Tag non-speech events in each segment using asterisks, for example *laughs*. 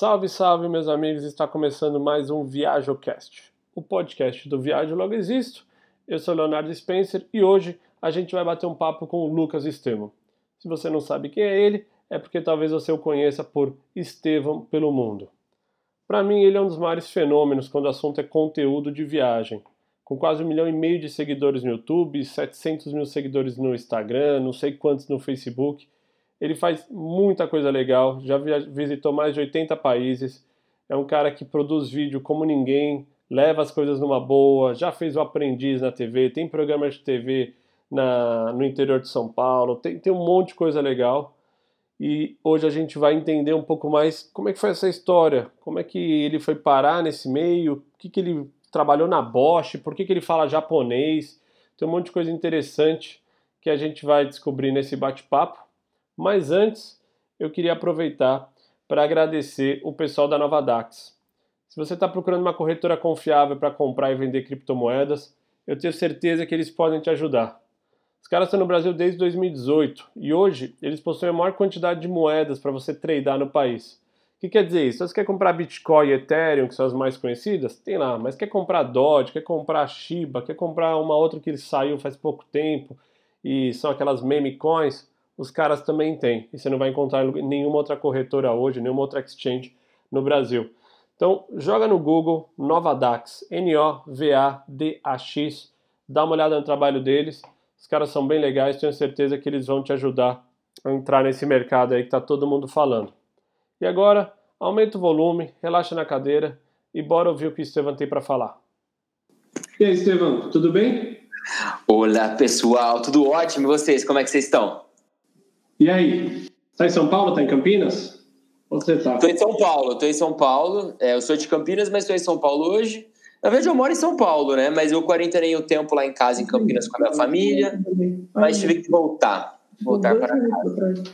Salve, salve, meus amigos! Está começando mais um ViajoCast, o podcast do Viajo Logo Existo. Eu sou Leonardo Spencer e hoje a gente vai bater um papo com o Lucas Estevam. Se você não sabe quem é ele, é porque talvez você o conheça por Estevam pelo mundo. Para mim, ele é um dos maiores fenômenos quando o assunto é conteúdo de viagem. Com quase um milhão e meio de seguidores no YouTube, 700 mil seguidores no Instagram, não sei quantos no Facebook, ele faz muita coisa legal, já visitou mais de 80 países, é um cara que produz vídeo como ninguém, leva as coisas numa boa, já fez o Aprendiz na TV, tem programas de TV na, no interior de São Paulo, tem, tem um monte de coisa legal. E hoje a gente vai entender um pouco mais como é que foi essa história, como é que ele foi parar nesse meio, o que, que ele trabalhou na Bosch, por que, que ele fala japonês, tem um monte de coisa interessante que a gente vai descobrir nesse bate-papo. Mas antes, eu queria aproveitar para agradecer o pessoal da Nova Dax. Se você está procurando uma corretora confiável para comprar e vender criptomoedas, eu tenho certeza que eles podem te ajudar. Os caras estão no Brasil desde 2018 e hoje eles possuem a maior quantidade de moedas para você tradear no país. O que quer dizer isso? Se você quer comprar Bitcoin e Ethereum, que são as mais conhecidas, tem lá, mas quer comprar Doge, quer comprar Shiba, quer comprar uma outra que saiu faz pouco tempo e são aquelas meme coins, os caras também têm. E você não vai encontrar nenhuma outra corretora hoje, nenhuma outra exchange no Brasil. Então, joga no Google Novadax, N-O-V-A-D-A-X, dá uma olhada no trabalho deles os caras são bem legais, tenho certeza que eles vão te ajudar a entrar nesse mercado aí que está todo mundo falando. E agora, aumenta o volume, relaxa na cadeira e bora ouvir o que o Estevam tem para falar. E aí, Estevam, tudo bem? Olá, pessoal, tudo ótimo. E vocês, como é que vocês estão? E aí, tá em São Paulo, tá em Campinas? Onde você tá? Tô em São Paulo, tô em São Paulo. É, eu sou de Campinas, mas estou em São Paulo hoje. Na verdade, eu moro em São Paulo, né? Mas eu quarentenei o tempo lá em casa, em Campinas, com a minha família. Mas tive que voltar. Voltar para casa.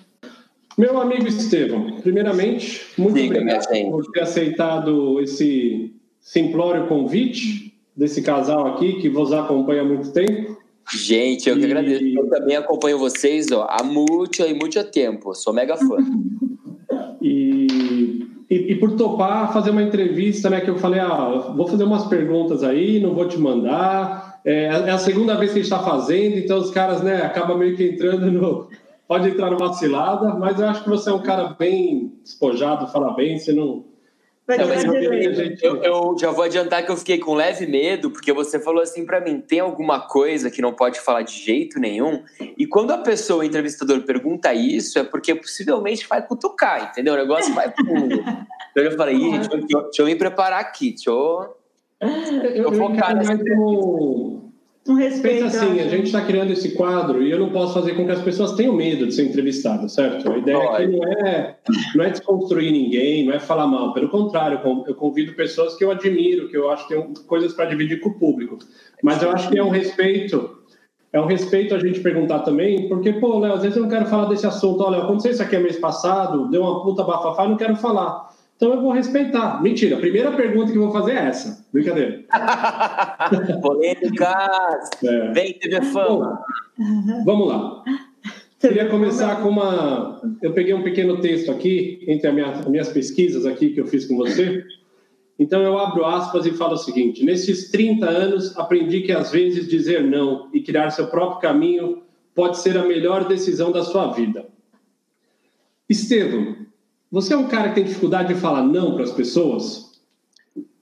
Meu amigo Estevam, primeiramente, muito Diga, obrigado por ter aceitado esse simplório convite desse casal aqui que vos acompanha há muito tempo. Gente, eu e... que agradeço. Eu também acompanho vocês ó, há muito e muito tempo. Sou mega fã. e e, e, por topar fazer uma entrevista, né? Que eu falei, ah, vou fazer umas perguntas aí, não vou te mandar. É, é a segunda vez que a gente está fazendo, então os caras, né, acabam meio que entrando no. Pode entrar numa cilada, mas eu acho que você é um cara bem despojado, fala bem, você não eu, eu, já vou adiantar que eu fiquei com leve medo, porque você falou assim para mim: tem alguma coisa que não pode falar de jeito nenhum? E quando a pessoa, o entrevistador, pergunta isso, é porque possivelmente vai cutucar, entendeu? O negócio vai pro mundo. *laughs* então eu falei: gente, deixa, deixa eu me preparar aqui, deixa eu. Eu, eu focar nessa. Um respeito. Pensa assim, a gente está criando esse quadro e eu não posso fazer com que as pessoas tenham medo de ser entrevistadas, certo? A ideia aqui não é, não é desconstruir ninguém, não é falar mal. Pelo contrário, eu convido pessoas que eu admiro, que eu acho que tem coisas para dividir com o público. Mas eu acho que é um respeito, é um respeito a gente perguntar também, porque, pô, Léo, às vezes eu não quero falar desse assunto. Olha, aconteceu isso aqui mês passado, deu uma puta bafafá, eu não quero falar. Então eu vou respeitar. Mentira, a primeira pergunta que eu vou fazer é essa. Brincadeira. *laughs* Polêmicas! É. Vem, TV Fama! Bom, vamos lá. Queria começar com uma. Eu peguei um pequeno texto aqui, entre as minhas, as minhas pesquisas aqui que eu fiz com você. Então eu abro aspas e falo o seguinte: nesses 30 anos, aprendi que às vezes dizer não e criar seu próprio caminho pode ser a melhor decisão da sua vida. Estevam, você é um cara que tem dificuldade de falar não para as pessoas?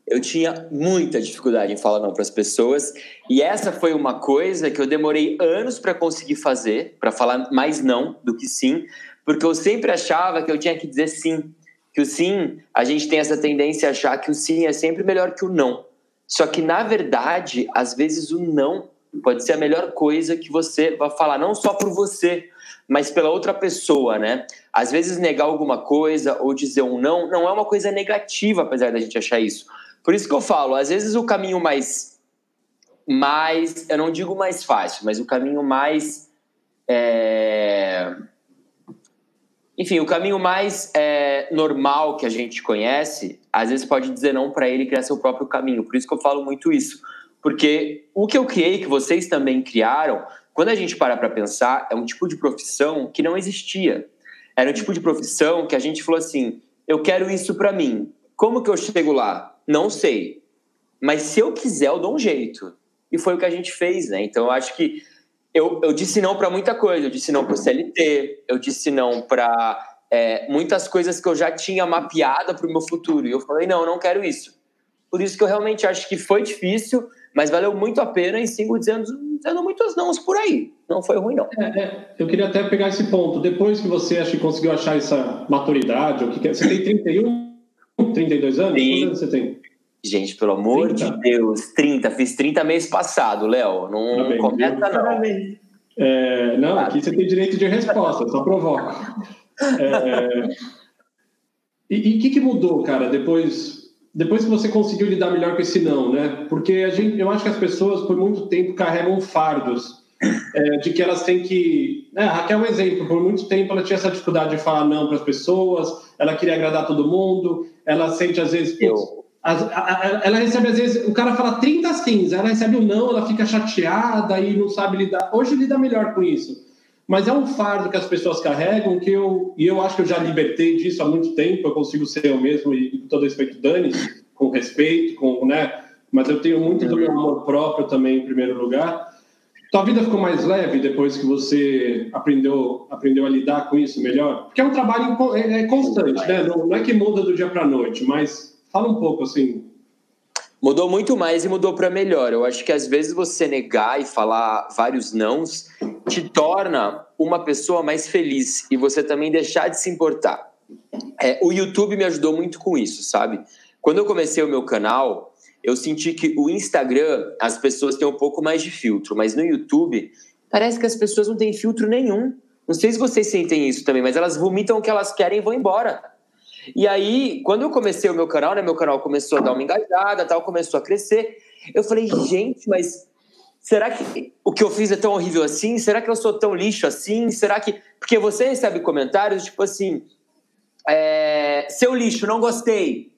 Eu tinha muita dificuldade em falar não para as pessoas, e essa foi uma coisa que eu demorei anos para conseguir fazer, para falar mais não do que sim, porque eu sempre achava que eu tinha que dizer sim. Que o sim, a gente tem essa tendência a achar que o sim é sempre melhor que o não. Só que, na verdade, às vezes o não pode ser a melhor coisa que você vai falar, não só por você, mas pela outra pessoa, né? Às vezes negar alguma coisa ou dizer um não não é uma coisa negativa, apesar da gente achar isso. Por isso que eu falo, às vezes o caminho mais mais, eu não digo mais fácil, mas o caminho mais é... enfim, o caminho mais é, normal que a gente conhece, às vezes pode dizer não para ele criar seu próprio caminho. Por isso que eu falo muito isso, porque o que eu criei, que vocês também criaram, quando a gente para para pensar, é um tipo de profissão que não existia. Era um tipo de profissão que a gente falou assim: eu quero isso para mim. Como que eu chego lá? Não sei. Mas se eu quiser, eu dou um jeito. E foi o que a gente fez, né? Então eu acho que eu, eu disse não para muita coisa. Eu disse não para o CLT, eu disse não para é, muitas coisas que eu já tinha mapeada para o meu futuro. E eu falei, não, eu não quero isso. Por isso que eu realmente acho que foi difícil, mas valeu muito a pena e sigo dizendo, dizendo muitos nãos por aí. Não foi ruim, não. É, é, eu queria até pegar esse ponto. Depois que você acha que conseguiu achar essa maturidade, o que você tem 31, 32 anos? Sim. Quantos anos você tem? Gente, pelo amor 30. de Deus, 30. Fiz 30 mês passado, Léo. Não Parabéns, começa, não. É, não, aqui você tem direito de resposta, só provoca. É, *laughs* e o que, que mudou, cara, depois, depois que você conseguiu lidar melhor com esse não, né? Porque a gente, eu acho que as pessoas, por muito tempo, carregam fardos é, de que elas têm que. É, a Raquel é um exemplo, por muito tempo ela tinha essa dificuldade de falar não para as pessoas, ela queria agradar todo mundo, ela sente às vezes. Eu ela recebe, às vezes, o cara fala 30 às 15, ela recebe o um não, ela fica chateada e não sabe lidar. Hoje lida melhor com isso. Mas é um fardo que as pessoas carregam que eu, e eu acho que eu já libertei disso há muito tempo, eu consigo ser eu mesmo e, com todo respeito, Dani, com respeito, com, né? Mas eu tenho muito do meu amor próprio também, em primeiro lugar. Tua vida ficou mais leve depois que você aprendeu, aprendeu a lidar com isso melhor? Porque é um trabalho é, é constante, né? Não, não é que muda do dia para noite, mas Fala um pouco assim. Mudou muito mais e mudou para melhor. Eu acho que às vezes você negar e falar vários nãos te torna uma pessoa mais feliz e você também deixar de se importar. É, o YouTube me ajudou muito com isso, sabe? Quando eu comecei o meu canal, eu senti que o Instagram as pessoas têm um pouco mais de filtro, mas no YouTube parece que as pessoas não têm filtro nenhum. Não sei se vocês sentem isso também, mas elas vomitam o que elas querem e vão embora. E aí, quando eu comecei o meu canal, né, meu canal começou a dar uma engajada, tal, começou a crescer. Eu falei, gente, mas será que o que eu fiz é tão horrível assim? Será que eu sou tão lixo assim? Será que. Porque você recebe comentários tipo assim: é, seu lixo, não gostei.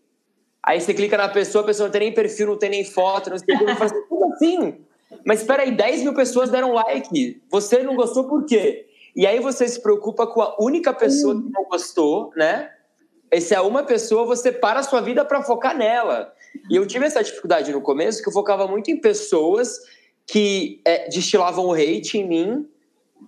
Aí você clica na pessoa, a pessoa não tem nem perfil, não tem nem foto, não sei o que. Eu falo assim, como assim? Mas espera aí, 10 mil pessoas deram like. Você não gostou por quê? E aí você se preocupa com a única pessoa que não gostou, né? Se é uma pessoa, você para a sua vida para focar nela. E eu tive essa dificuldade no começo, que eu focava muito em pessoas que é, destilavam o hate em mim.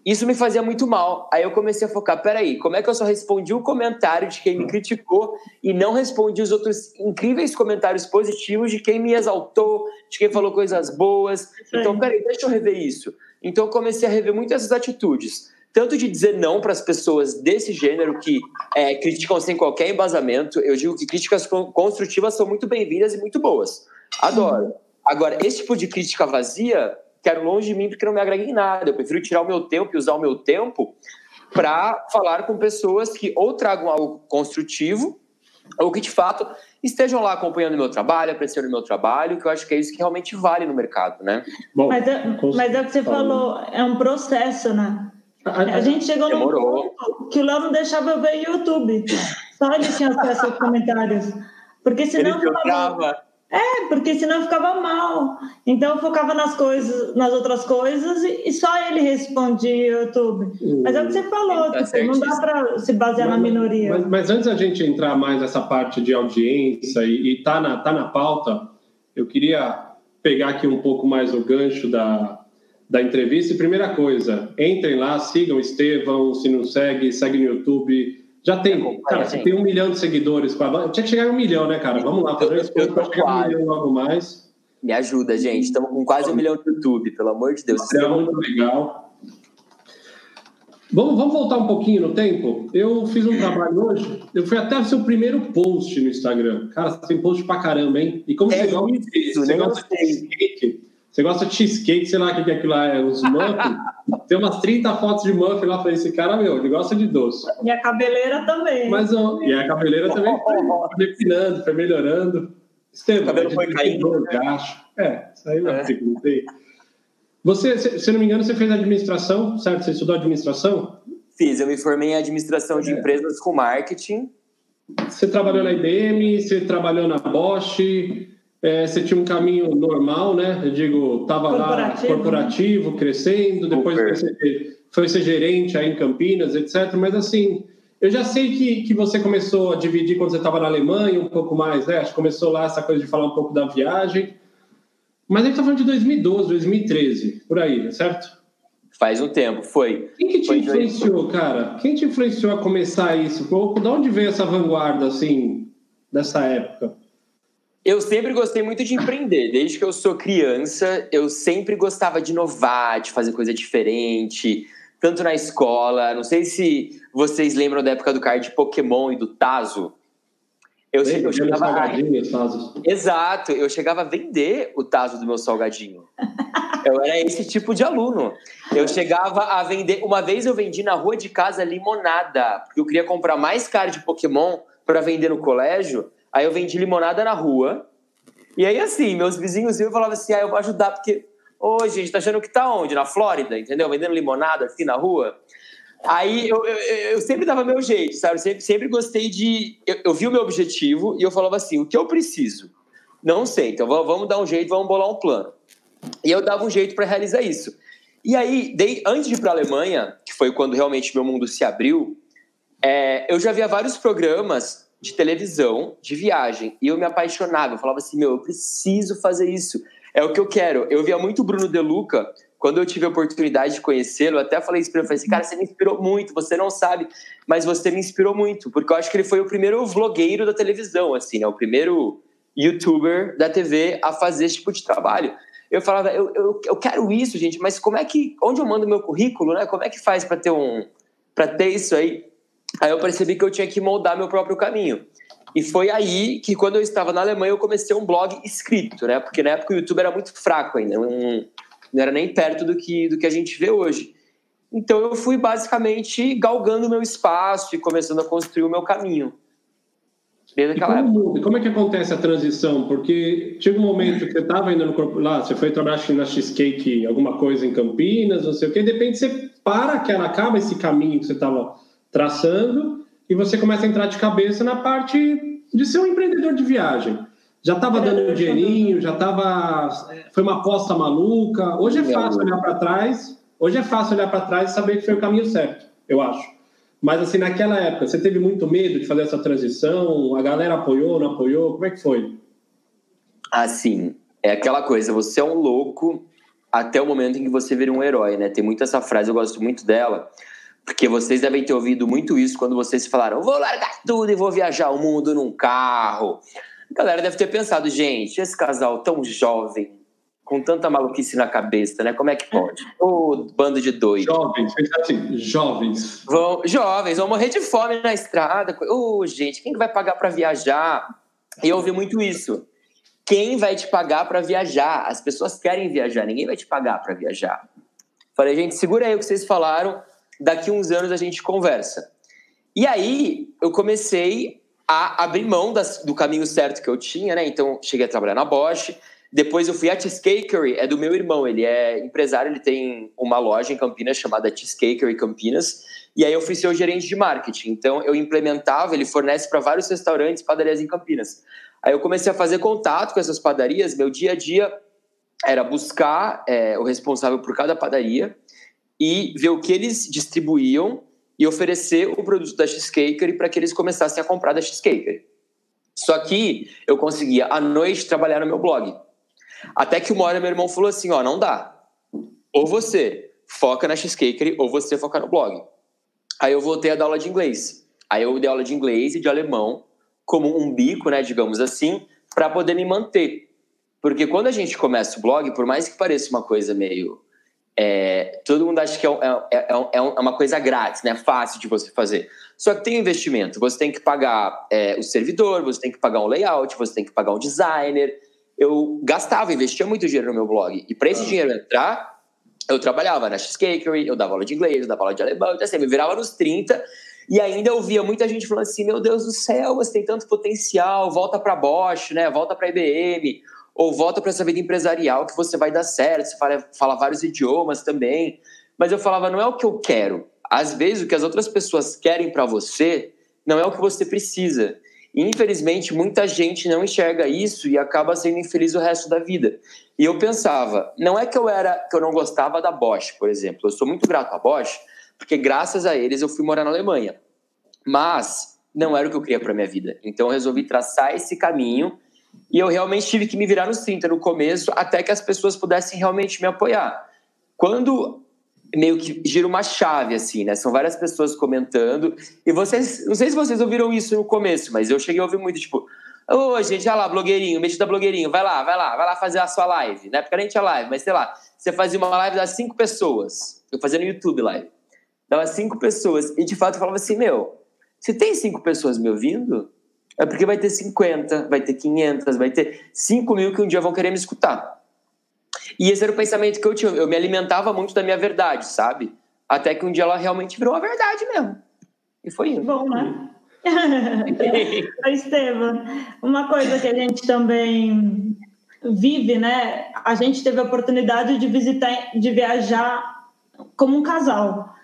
Isso me fazia muito mal. Aí eu comecei a focar, peraí, como é que eu só respondi o comentário de quem me criticou e não respondi os outros incríveis comentários positivos de quem me exaltou, de quem falou coisas boas. Então, peraí, deixa eu rever isso. Então eu comecei a rever muito essas atitudes tanto de dizer não para as pessoas desse gênero que é, criticam sem qualquer embasamento. Eu digo que críticas construtivas são muito bem-vindas e muito boas. Adoro. Agora, esse tipo de crítica vazia, quero longe de mim porque não me agrega em nada. Eu prefiro tirar o meu tempo e usar o meu tempo para falar com pessoas que ou tragam algo construtivo ou que de fato estejam lá acompanhando o meu trabalho, apreciando o meu trabalho, que eu acho que é isso que realmente vale no mercado, né? Bom, mas, é, mas é o que você falou, é um processo, né? A, gente chegou Demorou. num ponto que o Léo não deixava eu ver YouTube. Só ele tinha acesso aos comentários. Porque senão ele ficava... É, porque senão ficava mal. Então eu focava nas coisas, nas outras coisas e, só ele respondia YouTube. Mas é o que você falou, tá tipo, não dá para se basear mas, na minoria. Mas, mas, antes da gente entrar mais nessa parte de audiência e, e tá na tá na pauta, eu queria pegar aqui um pouco mais o gancho da da entrevista. E primeira coisa, entrem lá, sigam o Estevão, se não segue, segue no YouTube. Já tem, cara, você tem um milhão de seguidores. Tinha que chegar a um milhão, né, cara? Vamos lá, fazer um esforço para chegar a um milhão logo mais. Me ajuda, gente. Estamos com quase um milhão no YouTube, pelo amor de Deus. É muito legal. Vamos, vamos voltar um pouquinho no tempo? Eu fiz um trabalho hoje, eu fui até o seu primeiro post no Instagram. Cara, você tem post pra caramba, hein? E como é você gosta, isso, você gosta de skate, você gosta de cheesecake, sei lá o que é aquilo lá, é os muffins. *laughs* Tem umas 30 fotos de muffin lá. Falei, esse cara, meu, ele gosta de doce. E a cabeleira também. Mas, e a cabeleira também foi, *laughs* refinando, foi melhorando. Estevam, o cabelo foi caindo. Né? É, isso aí não é. sei. Você, se, se não me engano, você fez administração, certo? Você estudou administração? Fiz, eu me formei em administração de é. empresas com marketing. Você trabalhou na IBM, você trabalhou na Bosch, é, você tinha um caminho normal, né? Eu digo, estava lá corporativo, né? crescendo, depois foi ser, foi ser, gerente aí em Campinas, etc. Mas assim, eu já sei que, que você começou a dividir quando você estava na Alemanha, um pouco mais, né? Acho que começou lá essa coisa de falar um pouco da viagem. Mas a gente está falando de 2012, 2013, por aí, certo? Faz um tempo, foi. Quem que te foi influenciou, dois... cara? Quem te influenciou a começar isso? De onde veio essa vanguarda, assim, dessa época? Eu sempre gostei muito de empreender. Desde que eu sou criança, eu sempre gostava de inovar, de fazer coisa diferente, tanto na escola. Não sei se vocês lembram da época do card de Pokémon e do Tazo. Eu, Bem, eu chegava a... Exato, eu chegava a vender o Tazo do meu salgadinho. Eu era esse tipo de aluno. Eu chegava a vender. Uma vez eu vendi na rua de casa limonada, porque eu queria comprar mais card de Pokémon para vender no colégio. Aí eu vendi limonada na rua. E aí, assim, meus vizinhos iam e falavam assim: ah, eu vou ajudar, porque. Ô, gente, tá achando que tá onde? Na Flórida, entendeu? Vendendo limonada assim na rua. Aí eu, eu, eu, sempre dava meu jeito, sabe? Sempre, sempre gostei de. Eu, eu, vi o meu objetivo e eu falava assim: o que eu preciso? Não sei, então vamos dar um jeito, vamos bolar um plano. E eu dava um jeito para realizar isso. E aí, dei, antes de ir para Alemanha, que foi quando realmente meu mundo se abriu, é, eu já via vários programas de televisão, de viagem, e eu me apaixonava. Eu falava assim: meu, eu preciso fazer isso. É o que eu quero. Eu via muito Bruno De Luca. Quando eu tive a oportunidade de conhecê-lo, até falei isso para ele, falei assim, cara, você me inspirou muito, você não sabe, mas você me inspirou muito, porque eu acho que ele foi o primeiro vlogueiro da televisão, assim, né? O primeiro youtuber da TV a fazer esse tipo de trabalho eu falava, eu, eu, eu quero isso, gente, mas como é que, onde eu mando meu currículo, né? Como é que faz para ter um, para ter isso aí? Aí eu percebi que eu tinha que moldar meu próprio caminho. E foi aí que, quando eu estava na Alemanha, eu comecei um blog escrito, né? Porque na época o YouTube era muito fraco ainda, não, não era nem perto do que, do que a gente vê hoje. Então eu fui basicamente galgando o meu espaço e começando a construir o meu caminho. Desde aquela como, época. Como é que acontece a transição? Porque chega um momento que você estava indo no corpo lá, você foi trabalhar na Cheesecake, alguma coisa em Campinas, não sei o quê, de repente você para, que ela acaba esse caminho que você estava traçando e você começa a entrar de cabeça na parte de ser um empreendedor de viagem. Já estava dando um dinheirinho, já estava. Foi uma aposta maluca. Hoje é fácil olhar para trás. Hoje é fácil olhar para trás e saber que foi o caminho certo, eu acho. Mas, assim, naquela época, você teve muito medo de fazer essa transição? A galera apoiou, não apoiou? Como é que foi? Assim, é aquela coisa, você é um louco até o momento em que você vira um herói, né? Tem muito essa frase, eu gosto muito dela, porque vocês devem ter ouvido muito isso quando vocês falaram, vou largar tudo e vou viajar o mundo num carro. A galera deve ter pensado, gente, esse casal tão jovem, com tanta maluquice na cabeça, né? Como é que pode? Ô, oh, bando de doidos. Jovens, assim, jovens. Vão, jovens, vão morrer de fome na estrada. Ô, oh, gente, quem vai pagar para viajar? E eu ouvi muito isso. Quem vai te pagar para viajar? As pessoas querem viajar, ninguém vai te pagar para viajar. Falei, gente, segura aí o que vocês falaram, daqui uns anos a gente conversa. E aí eu comecei a abrir mão das, do caminho certo que eu tinha, né? Então cheguei a trabalhar na Bosch, depois eu fui à Cheesecakery, é do meu irmão, ele é empresário, ele tem uma loja em Campinas chamada Cheesecakery Campinas, e aí eu fui ser o gerente de marketing. Então eu implementava, ele fornece para vários restaurantes, padarias em Campinas. Aí eu comecei a fazer contato com essas padarias, meu dia a dia era buscar é, o responsável por cada padaria e ver o que eles distribuíam e oferecer o produto da Cheesecakery para que eles começassem a comprar da Cheesecakery. Só que eu conseguia à noite trabalhar no meu blog. Até que uma hora meu irmão falou assim: ó, não dá. Ou você foca na Cheesecake ou você foca no blog. Aí eu voltei a dar aula de inglês. Aí eu dei aula de inglês e de alemão como um bico, né, digamos assim, para poder me manter. Porque quando a gente começa o blog, por mais que pareça uma coisa meio. É, todo mundo acha que é, é, é, é, uma coisa grátis, né? Fácil de você fazer. Só que tem investimento. Você tem que pagar o servidor, você tem que pagar um layout, você tem que pagar um designer, eu gastava, investia muito dinheiro no meu blog. E para esse ah. dinheiro entrar, eu trabalhava na Cheesecakery, eu dava aula de inglês, eu dava aula de alemão, então assim, me virava nos 30 e ainda eu via muita gente falando assim: meu Deus do céu, você tem tanto potencial, volta para Bosch, né? volta para IBM, ou volta para essa vida empresarial que você vai dar certo, você fala, fala vários idiomas também. Mas eu falava: não é o que eu quero. Às vezes, o que as outras pessoas querem para você não é o que você precisa. Infelizmente, muita gente não enxerga isso e acaba sendo infeliz o resto da vida. E eu pensava, não é que eu era que eu não gostava da Bosch, por exemplo. Eu sou muito grato à Bosch, porque graças a eles eu fui morar na Alemanha. Mas não era o que eu queria para minha vida. Então eu resolvi traçar esse caminho e eu realmente tive que me virar nos 30 no começo, até que as pessoas pudessem realmente me apoiar. Quando meio que gira uma chave, assim, né? São várias pessoas comentando. E vocês, não sei se vocês ouviram isso no começo, mas eu cheguei a ouvir muito, tipo, ô, oh, gente, olha lá, blogueirinho, da blogueirinho, vai lá, vai lá, vai lá fazer a sua live. Na época nem tinha live, mas sei lá, você fazia uma live das cinco pessoas. Eu fazia no YouTube live. Dava cinco pessoas. E de fato eu falava assim, meu, se tem cinco pessoas me ouvindo, é porque vai ter 50, vai ter 500, vai ter 5 mil que um dia vão querer me escutar. E esse era o pensamento que eu tinha. Eu me alimentava muito da minha verdade, sabe? Até que um dia ela realmente virou a verdade mesmo. E foi isso. Bom, né? *laughs* Estevam, uma coisa que a gente também vive, né? A gente teve a oportunidade de visitar, de viajar como um casal.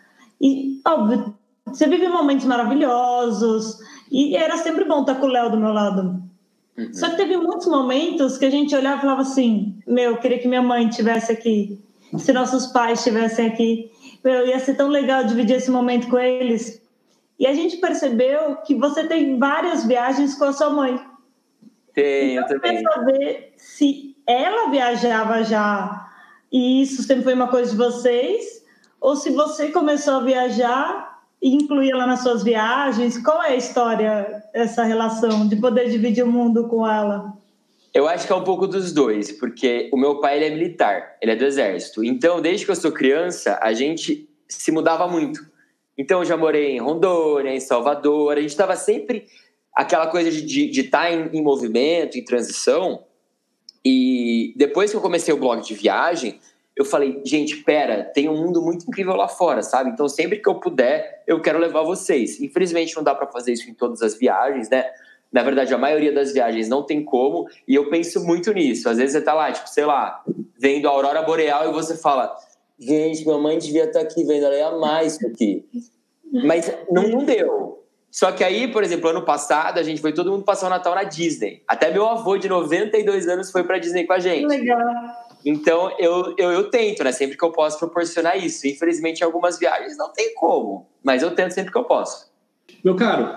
E, óbvio, você vive momentos maravilhosos, e era sempre bom estar com o Léo do meu lado. Uhum. Só que teve muitos momentos que a gente olhava e falava assim: Meu, eu queria que minha mãe estivesse aqui, se nossos pais estivessem aqui. Meu, ia ser tão legal dividir esse momento com eles. E a gente percebeu que você tem várias viagens com a sua mãe. Tem, então, eu também. Saber se ela viajava já e isso sempre foi uma coisa de vocês, ou se você começou a viajar incluir ela nas suas viagens? Qual é a história, essa relação de poder dividir o mundo com ela? Eu acho que é um pouco dos dois, porque o meu pai ele é militar, ele é do exército. Então, desde que eu sou criança, a gente se mudava muito. Então, eu já morei em Rondônia, em Salvador, a gente estava sempre aquela coisa de estar tá em, em movimento, em transição. E depois que eu comecei o blog de viagem, eu falei, gente, pera, tem um mundo muito incrível lá fora, sabe? Então, sempre que eu puder, eu quero levar vocês. Infelizmente, não dá para fazer isso em todas as viagens, né? Na verdade, a maioria das viagens não tem como, e eu penso muito nisso. Às vezes você tá lá, tipo, sei lá, vendo a aurora boreal e você fala, gente, minha mãe devia estar tá aqui vendo, ela ia amar isso aqui. Mas não, não deu. Só que aí, por exemplo, ano passado, a gente foi todo mundo passar o Natal na Disney. Até meu avô de 92 anos foi pra Disney com a gente. Legal. Então, eu, eu, eu, tento, né? Sempre que eu posso proporcionar isso. Infelizmente, em algumas viagens não tem como, mas eu tento sempre que eu posso. Meu caro,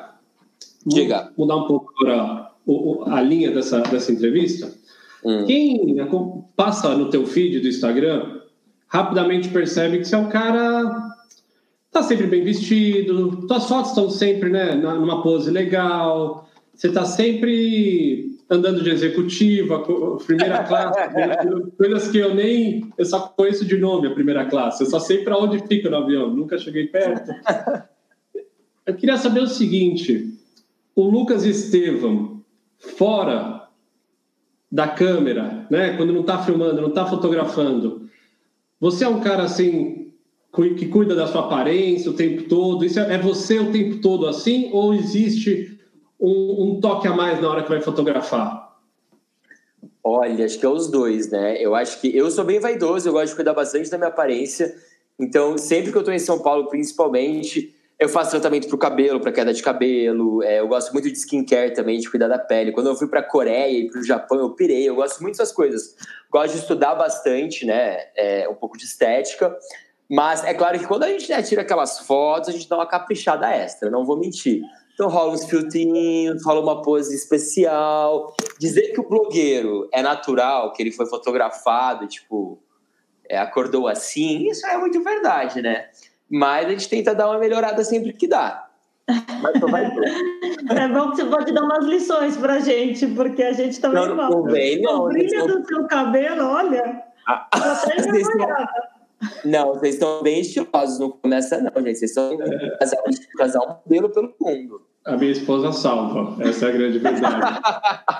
Diga. mudar um pouco agora a, a linha dessa, dessa entrevista. Hum. Quem passa no teu feed do Instagram rapidamente percebe que você é um cara tá sempre bem vestido, tuas fotos estão sempre né, numa pose legal, você tá sempre andando de executiva, primeira classe, coisas que eu nem. Eu só conheço de nome a primeira classe, eu só sei para onde fica no avião, nunca cheguei perto. Eu queria saber o seguinte: o Lucas Estevam, fora da câmera, né, quando não está filmando, não está fotografando, você é um cara assim que cuida da sua aparência o tempo todo? Isso é, é você o tempo todo assim? Ou existe um, um toque a mais na hora que vai fotografar? Olha, acho que é os dois, né? Eu acho que eu sou bem vaidoso, eu gosto de cuidar bastante da minha aparência. Então, sempre que eu estou em São Paulo, principalmente, eu faço tratamento para o cabelo, para queda de cabelo. É, eu gosto muito de skincare também, de cuidar da pele. Quando eu fui para Coreia e para o Japão, eu pirei. Eu gosto muito dessas coisas. Gosto de estudar bastante, né? É, um pouco de estética. Mas é claro que quando a gente né, tira aquelas fotos, a gente dá uma caprichada extra, não vou mentir. Então rola uns filtrinhos, rola uma pose especial. Dizer que o blogueiro é natural, que ele foi fotografado, tipo, é, acordou assim, isso é muito verdade, né? Mas a gente tenta dar uma melhorada sempre que dá. Mas vai *laughs* É bom que você pode dar umas lições pra gente, porque a gente também não, não, convém, não, O brilho do seu cabelo, olha. Ah, *laughs* não, vocês estão bem estilosos, não começa não, gente. Vocês estão é. casal, casal modelo pelo mundo. A minha esposa salva, essa é a grande verdade.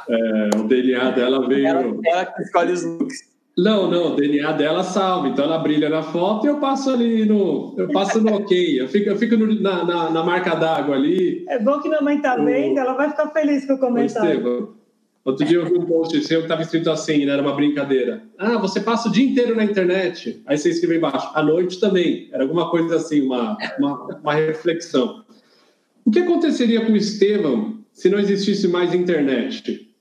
é, o DNA dela veio. Ela, ela que escolhe os looks. Não, não, o DNA dela salva, então ela brilha na foto e eu passo ali no. Eu passo no ok, eu fico, eu fico no, na, na, na, marca d'água ali. É bom que minha mãe tá vendo, ela vai ficar feliz com o comentário. Outro dia eu vi um post seu que estava escrito assim, né? Era uma brincadeira. Ah, você passa o dia inteiro na internet. Aí você escreveu embaixo, à noite também. Era alguma coisa assim, uma, uma, uma reflexão. O que aconteceria com o Estevam se não existisse mais internet?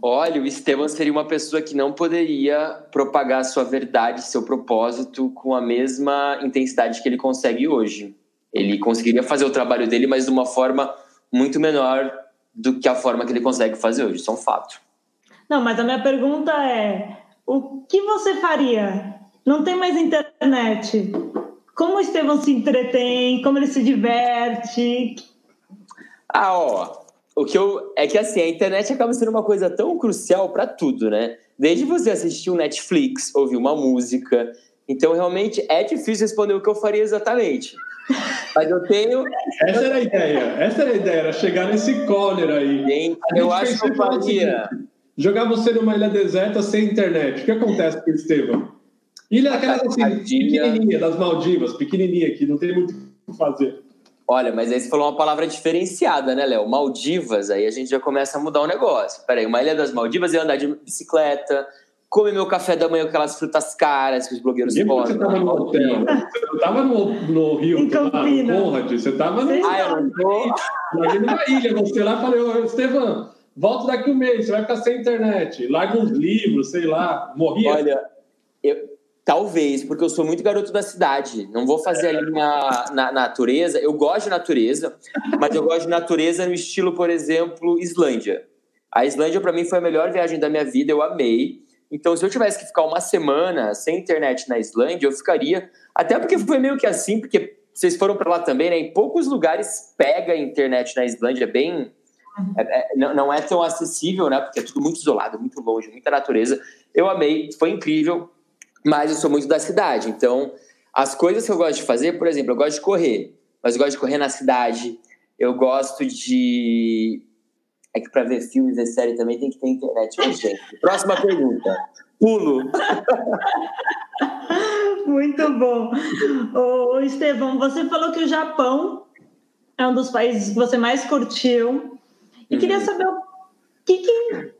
Olha, o Estevam seria uma pessoa que não poderia propagar sua verdade, seu propósito com a mesma intensidade que ele consegue hoje. Ele conseguiria fazer o trabalho dele, mas de uma forma muito menor do que a forma que ele consegue fazer hoje. Isso é um fato. Não, mas a minha pergunta é: o que você faria? Não tem mais internet. Como o Estevão se entretém? Como ele se diverte? Ah, ó. O que eu. É que assim, a internet acaba sendo uma coisa tão crucial para tudo, né? Desde você assistir um Netflix, ouvir uma música. Então, realmente, é difícil responder o que eu faria exatamente. Mas eu tenho. Essa era a ideia. Essa era a ideia, era chegar nesse corner aí. Gente, eu acho que eu faria. Jogar você numa ilha deserta sem internet. O que acontece com o Estevam? Ilha aquelas assim, pequenininha, das Maldivas, pequenininha, que não tem muito o que fazer. Olha, mas aí você falou uma palavra diferenciada, né, Léo? Maldivas, aí a gente já começa a mudar o negócio. Peraí, uma ilha das Maldivas é andar de bicicleta, comer meu café da manhã com aquelas frutas caras que os blogueiros podem. Você estava no hotel, você não estava no, no Rio, em Campinas. Conrad, você estava no... Ah, eu não tô... Imagina uma ilha, você lá e falei, Estevam, volta daqui um mês, você vai ficar sem internet, larga uns livros, sei lá, morria. Olha, eu, talvez, porque eu sou muito garoto da cidade, não vou fazer ali na, na natureza, eu gosto de natureza, mas eu gosto de natureza no estilo, por exemplo, Islândia. A Islândia, para mim, foi a melhor viagem da minha vida, eu amei. Então, se eu tivesse que ficar uma semana sem internet na Islândia, eu ficaria. Até porque foi meio que assim, porque vocês foram para lá também, né? Em poucos lugares pega a internet na Islândia, é bem é, é, não, não é tão acessível, né? Porque é tudo muito isolado, muito longe, muita natureza. Eu amei, foi incrível, mas eu sou muito da cidade. Então, as coisas que eu gosto de fazer, por exemplo, eu gosto de correr, mas eu gosto de correr na cidade. Eu gosto de. É que para ver filmes e série também tem que ter internet. Ô, gente, próxima pergunta. Pulo. *laughs* Muito bom. Ô, Estevão, você falou que o Japão é um dos países que você mais curtiu. E queria uhum. saber o que, que...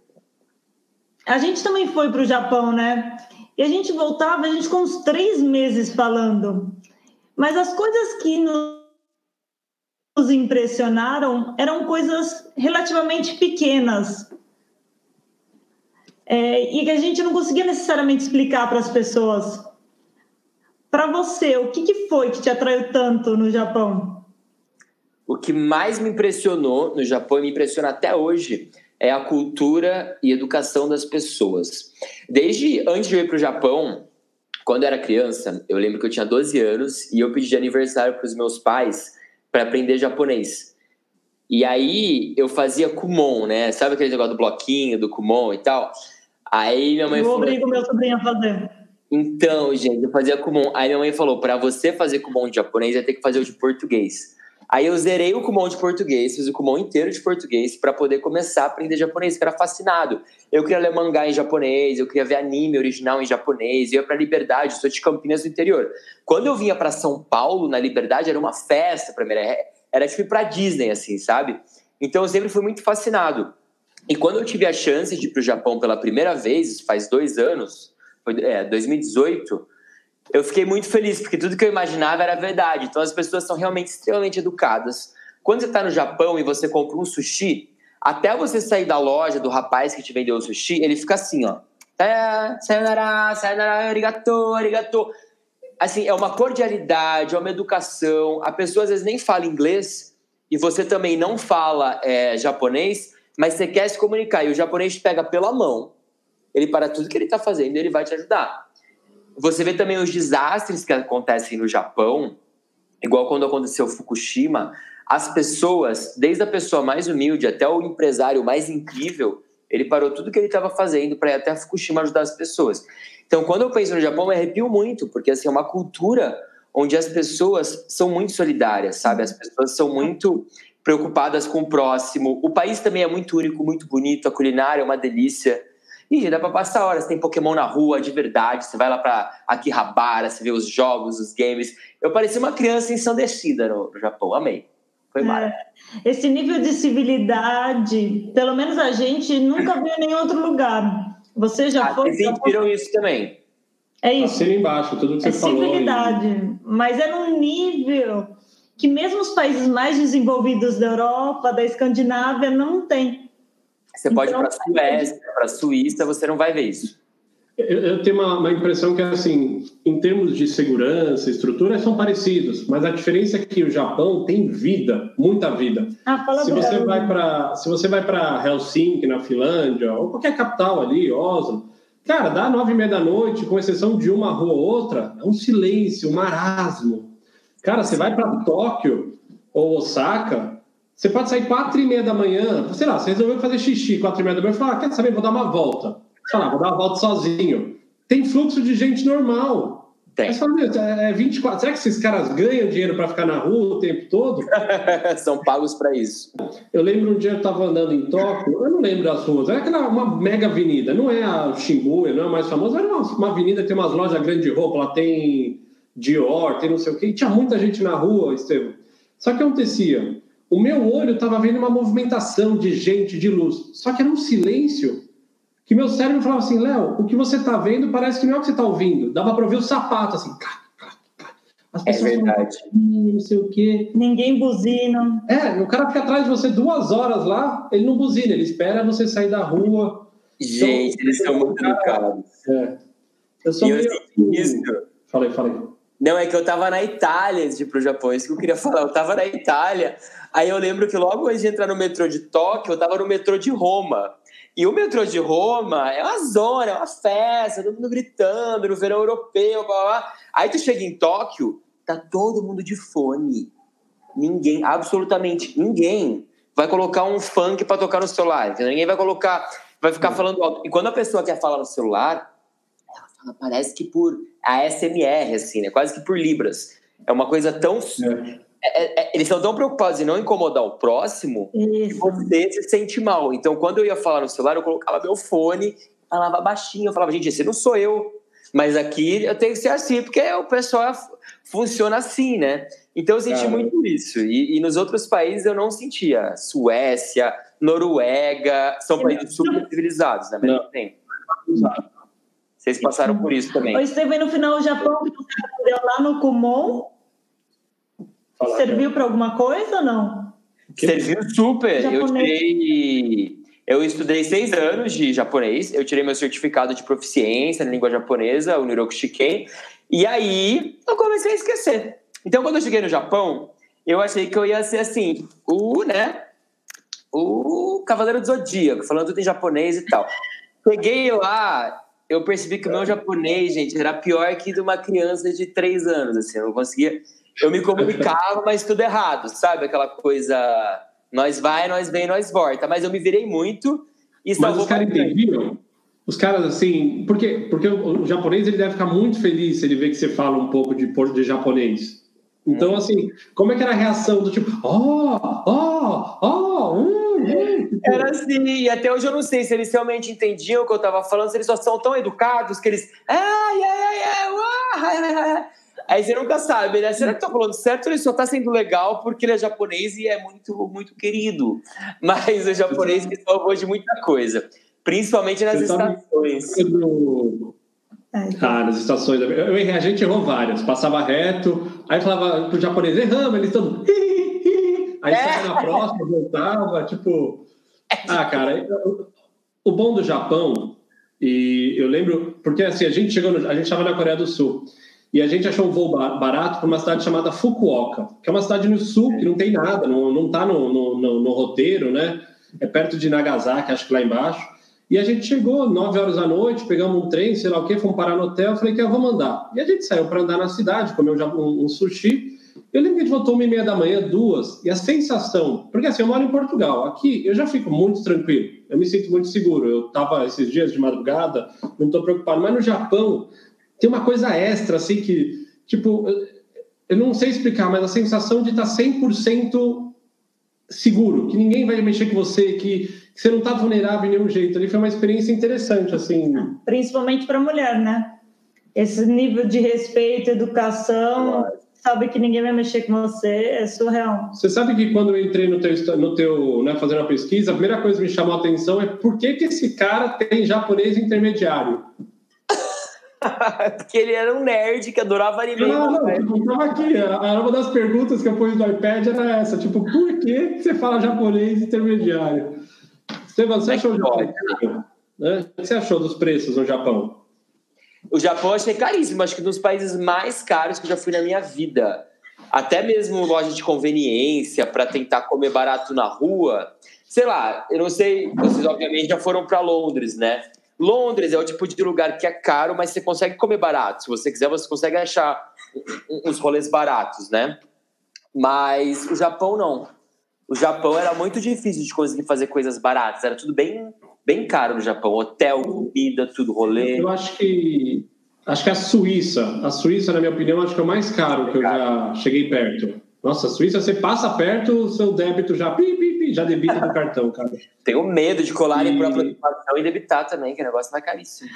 A gente também foi para o Japão, né? E a gente voltava, a gente com uns três meses falando. Mas as coisas que nos impressionaram eram coisas relativamente pequenas. É, e que a gente não conseguia necessariamente explicar para as pessoas. Para você, o que, que foi que te atraiu tanto no Japão? O que mais me impressionou no Japão e me impressiona até hoje é a cultura e educação das pessoas. Desde antes de eu ir para o Japão, quando eu era criança, eu lembro que eu tinha 12 anos e eu pedi de aniversário para os meus pais para aprender japonês. E aí eu fazia kumon, né? Sabe aquele negócio do bloquinho, do kumon e tal? Aí minha mãe eu falou. Eu obrigo meu sobrinho a fazer. Então, gente, eu fazia kumon. Aí minha mãe falou: para você fazer kumon de japonês, vai ter que fazer o de português. Aí eu zerei o Kumon de português, fiz o Kumon inteiro de português para poder começar a aprender japonês, que era fascinado. Eu queria ler mangá em japonês, eu queria ver anime original em japonês, eu ia para Liberdade, sou de Campinas do interior. Quando eu vinha para São Paulo, na Liberdade, era uma festa para mim, era, era tipo ir para Disney assim, sabe? Então eu sempre fui muito fascinado. E quando eu tive a chance de ir para o Japão pela primeira vez, faz dois anos, foi é, 2018, eu fiquei muito feliz, porque tudo que eu imaginava era verdade. Então as pessoas são realmente extremamente educadas. Quando você está no Japão e você compra um sushi, até você sair da loja do rapaz que te vendeu o sushi, ele fica assim, ó. Sayonara, sayonara, arigato, arigato. Assim, é uma cordialidade, é uma educação. A pessoa às vezes nem fala inglês e você também não fala é, japonês, mas você quer se comunicar. E o japonês te pega pela mão. Ele para tudo que ele está fazendo e ele vai te ajudar. Você vê também os desastres que acontecem no Japão, igual quando aconteceu Fukushima, as pessoas, desde a pessoa mais humilde até o empresário mais incrível, ele parou tudo que ele estava fazendo para ir até Fukushima ajudar as pessoas. Então, quando eu penso no Japão, me arrepio muito, porque assim, é uma cultura onde as pessoas são muito solidárias, sabe? As pessoas são muito preocupadas com o próximo. O país também é muito único, muito bonito, a culinária é uma delícia. E dá pra passar horas. Tem Pokémon na rua, de verdade. Você vai lá pra Akihabara, você vê os jogos, os games. Eu parecia uma criança ensandecida no, no Japão. Amei. Foi maravilhoso. É, esse nível de civilidade, pelo menos a gente nunca viu em nenhum outro lugar. Você já ah, foi? Vocês viram isso também. É isso. Assina embaixo, tudo que você é falou. civilidade, e... mas é num nível que mesmo os países mais desenvolvidos da Europa, da Escandinávia, não têm. Você pode ir para a então, Suécia, para a Suíça, você não vai ver isso. Eu, tenho uma, uma, impressão que, assim, em termos de segurança, estrutura, são parecidos, mas a diferença é que o Japão tem vida, muita vida. Ah, fala se, você vai pra, se você vai para Helsinki, na Finlândia, ou qualquer capital ali, Oslo, cara, dá nove e meia da noite, com exceção de uma rua ou outra, é um silêncio, um marasmo. Cara, você vai para Tóquio ou Osaka, você pode sair quatro e meia da manhã, sei lá, você resolveu fazer xixi quatro e meia da manhã e falar, ah, quer saber, vou dar uma volta sei lá, vou dar uma volta sozinho. Tem fluxo de gente normal. Tem. Mas fala, é 24. Será que esses caras ganham dinheiro para ficar na rua o tempo todo? *laughs* São pagos para isso. Eu lembro um dia eu estava andando em Tóquio, eu não lembro das ruas, era aquela uma mega avenida, não é a Shibuya, não é a mais famosa, era uma, uma avenida que tem umas lojas grandes de roupa, lá tem Dior, tem não sei o quê, e tinha muita gente na rua, Estevam. Só que acontecia, o meu olho estava vendo uma movimentação de gente, de luz, só que era um silêncio que meu cérebro falava assim, Léo, o que você está vendo parece que não é o que você está ouvindo. Dava para ouvir o sapato, assim, As é pessoas é verdade. não sei o quê. Ninguém buzina. É, o cara fica atrás de você duas horas lá, ele não buzina, ele espera você sair da rua. Gente, então, eles são muito educados. É. Eu sou meio... Isso. Falei, falei. Não, é que eu tava na Itália antes de ir pro Japão, isso que eu queria falar. Eu tava na Itália, aí eu lembro que logo antes de entrar no metrô de Tóquio, eu tava no metrô de Roma. E o metrô de Roma é uma zona, é uma festa, todo mundo gritando no verão europeu, blá, blá. Aí tu chega em Tóquio, tá todo mundo de fone. Ninguém, absolutamente ninguém, vai colocar um funk para tocar no celular. Ninguém vai colocar, vai ficar falando alto. E quando a pessoa quer falar no celular, ela fala, parece que por ASMR, assim, né? Quase que por libras. É uma coisa tão é. É, é, é, eles são tão preocupados em não incomodar o próximo Isso. que você se sente mal. Então, quando eu ia falar no celular, eu colocava meu fone, falava baixinho, eu falava, gente, esse não sou eu. Mas aqui eu tenho que ser assim, porque o pessoal funciona assim, né? Então eu senti muito isso. E, e, nos outros países eu não sentia. Suécia, Noruega, são países super civilizados, né? Mas não tem. Vocês passaram por isso também. Eu esteve no final do Japão, lá no Kumon, Falar Serviu para alguma coisa ou não? Serviu super. Eu tirei, eu estudei seis anos de japonês. Eu tirei meu certificado de proficiência na língua japonesa, o Niroku Shiken. E aí eu comecei a esquecer. Então, quando eu cheguei no Japão, eu achei que eu ia ser assim, o, né? O Cavaleiro do Zodíaco, falando tudo em japonês e tal. Cheguei lá, eu percebi que o meu japonês, gente, era pior que de uma criança de três anos, assim, eu não conseguia eu me comunicava, mas tudo errado, sabe? Aquela coisa, nós vai, nós vem, nós volta. Mas eu me virei muito e Mas os caras entendiam? Os caras, assim, porque, porque o, o, japonês ele deve ficar muito feliz se ele vê que você fala um pouco de, de japonês. Então, hum. assim, como é que era a reação do tipo, oh, oh, oh, hum, hum. Era assim, e até hoje eu não sei se eles realmente entendiam o que eu estava falando, se eles só são tão educados que eles. Ai, ai, ai, ai, ai, Aí você nunca sabe, né? Será que tá falando certo ou ele só tá sendo legal porque ele é japonês e é muito, muito querido? *laughs* Mas o japonês que salvou de muita coisa, principalmente nas estações. Do... Ah, nas estações. Eu, errei, a gente errou várias. Passava reto, aí falava pro japonês, erramos, eles estão. Aí é. saia na próxima, voltava, tipo. Ah, cara, o bom do Japão, e eu lembro, porque assim, a gente chegou, no, a gente estava na Coreia do Sul. E a gente achou um voo barato para uma cidade chamada Fukuoka, que é uma cidade no sul, que não tem nada, não está no, no, no, no, roteiro, né? É perto de Nagasaki, acho que lá embaixo. E a gente chegou 9 horas da noite, pegamos um trem, sei lá o quê, fomos parar no hotel, falei que eu vou mandar. E a gente saiu para andar na cidade, comeu um, um sushi. Eu lembro que a gente voltou uma e meia da manhã, duas, e a sensação, porque assim, eu moro em Portugal, aqui eu já fico muito tranquilo, eu me sinto muito seguro. Eu estava esses dias de madrugada, não estou preocupado, mas no Japão tem uma coisa extra, assim, que, tipo, eu não sei explicar, mas a sensação de estar 100% seguro, que ninguém vai mexer com você, que, que você não está vulnerável em nenhum jeito. Ali foi uma experiência interessante, assim. Principalmente para mulher, né? Esse nível de respeito, educação, sabe que ninguém vai mexer com você, é surreal. Você sabe que quando eu entrei no teu, no teu né, fazendo a pesquisa, a primeira coisa que me chamou a atenção é por que, que esse cara tem japonês intermediário? *laughs* Porque ele era um nerd que adorava anime. Não, não, tipo, estava aqui. Uma das perguntas que eu pus no iPad era essa: tipo, por que você fala japonês intermediário? Estevam, você achou, de... né? o que você achou dos preços no Japão? O Japão eu achei caríssimo, acho que um dos países mais caros que eu já fui na minha vida. Até mesmo loja de conveniência para tentar comer barato na rua. Sei lá, eu não sei, vocês obviamente já foram para Londres, né? Londres é o tipo de lugar que é caro, mas você consegue comer barato. Se você quiser, você consegue achar uns rolês baratos, né? Mas o Japão não. O Japão era muito difícil de conseguir fazer coisas baratas. Era tudo bem, bem caro no Japão. Hotel, comida, tudo, rolê. Eu acho que acho que a Suíça, a Suíça, na minha opinião, acho que é o mais caro que eu já cheguei perto. Nossa, Suíça, você passa perto, o seu débito já pi, pi, pi, já debita do cartão, cara. *laughs* Tenho medo de colar e... por aproximação e debitar também, que o negócio vai caríssimo.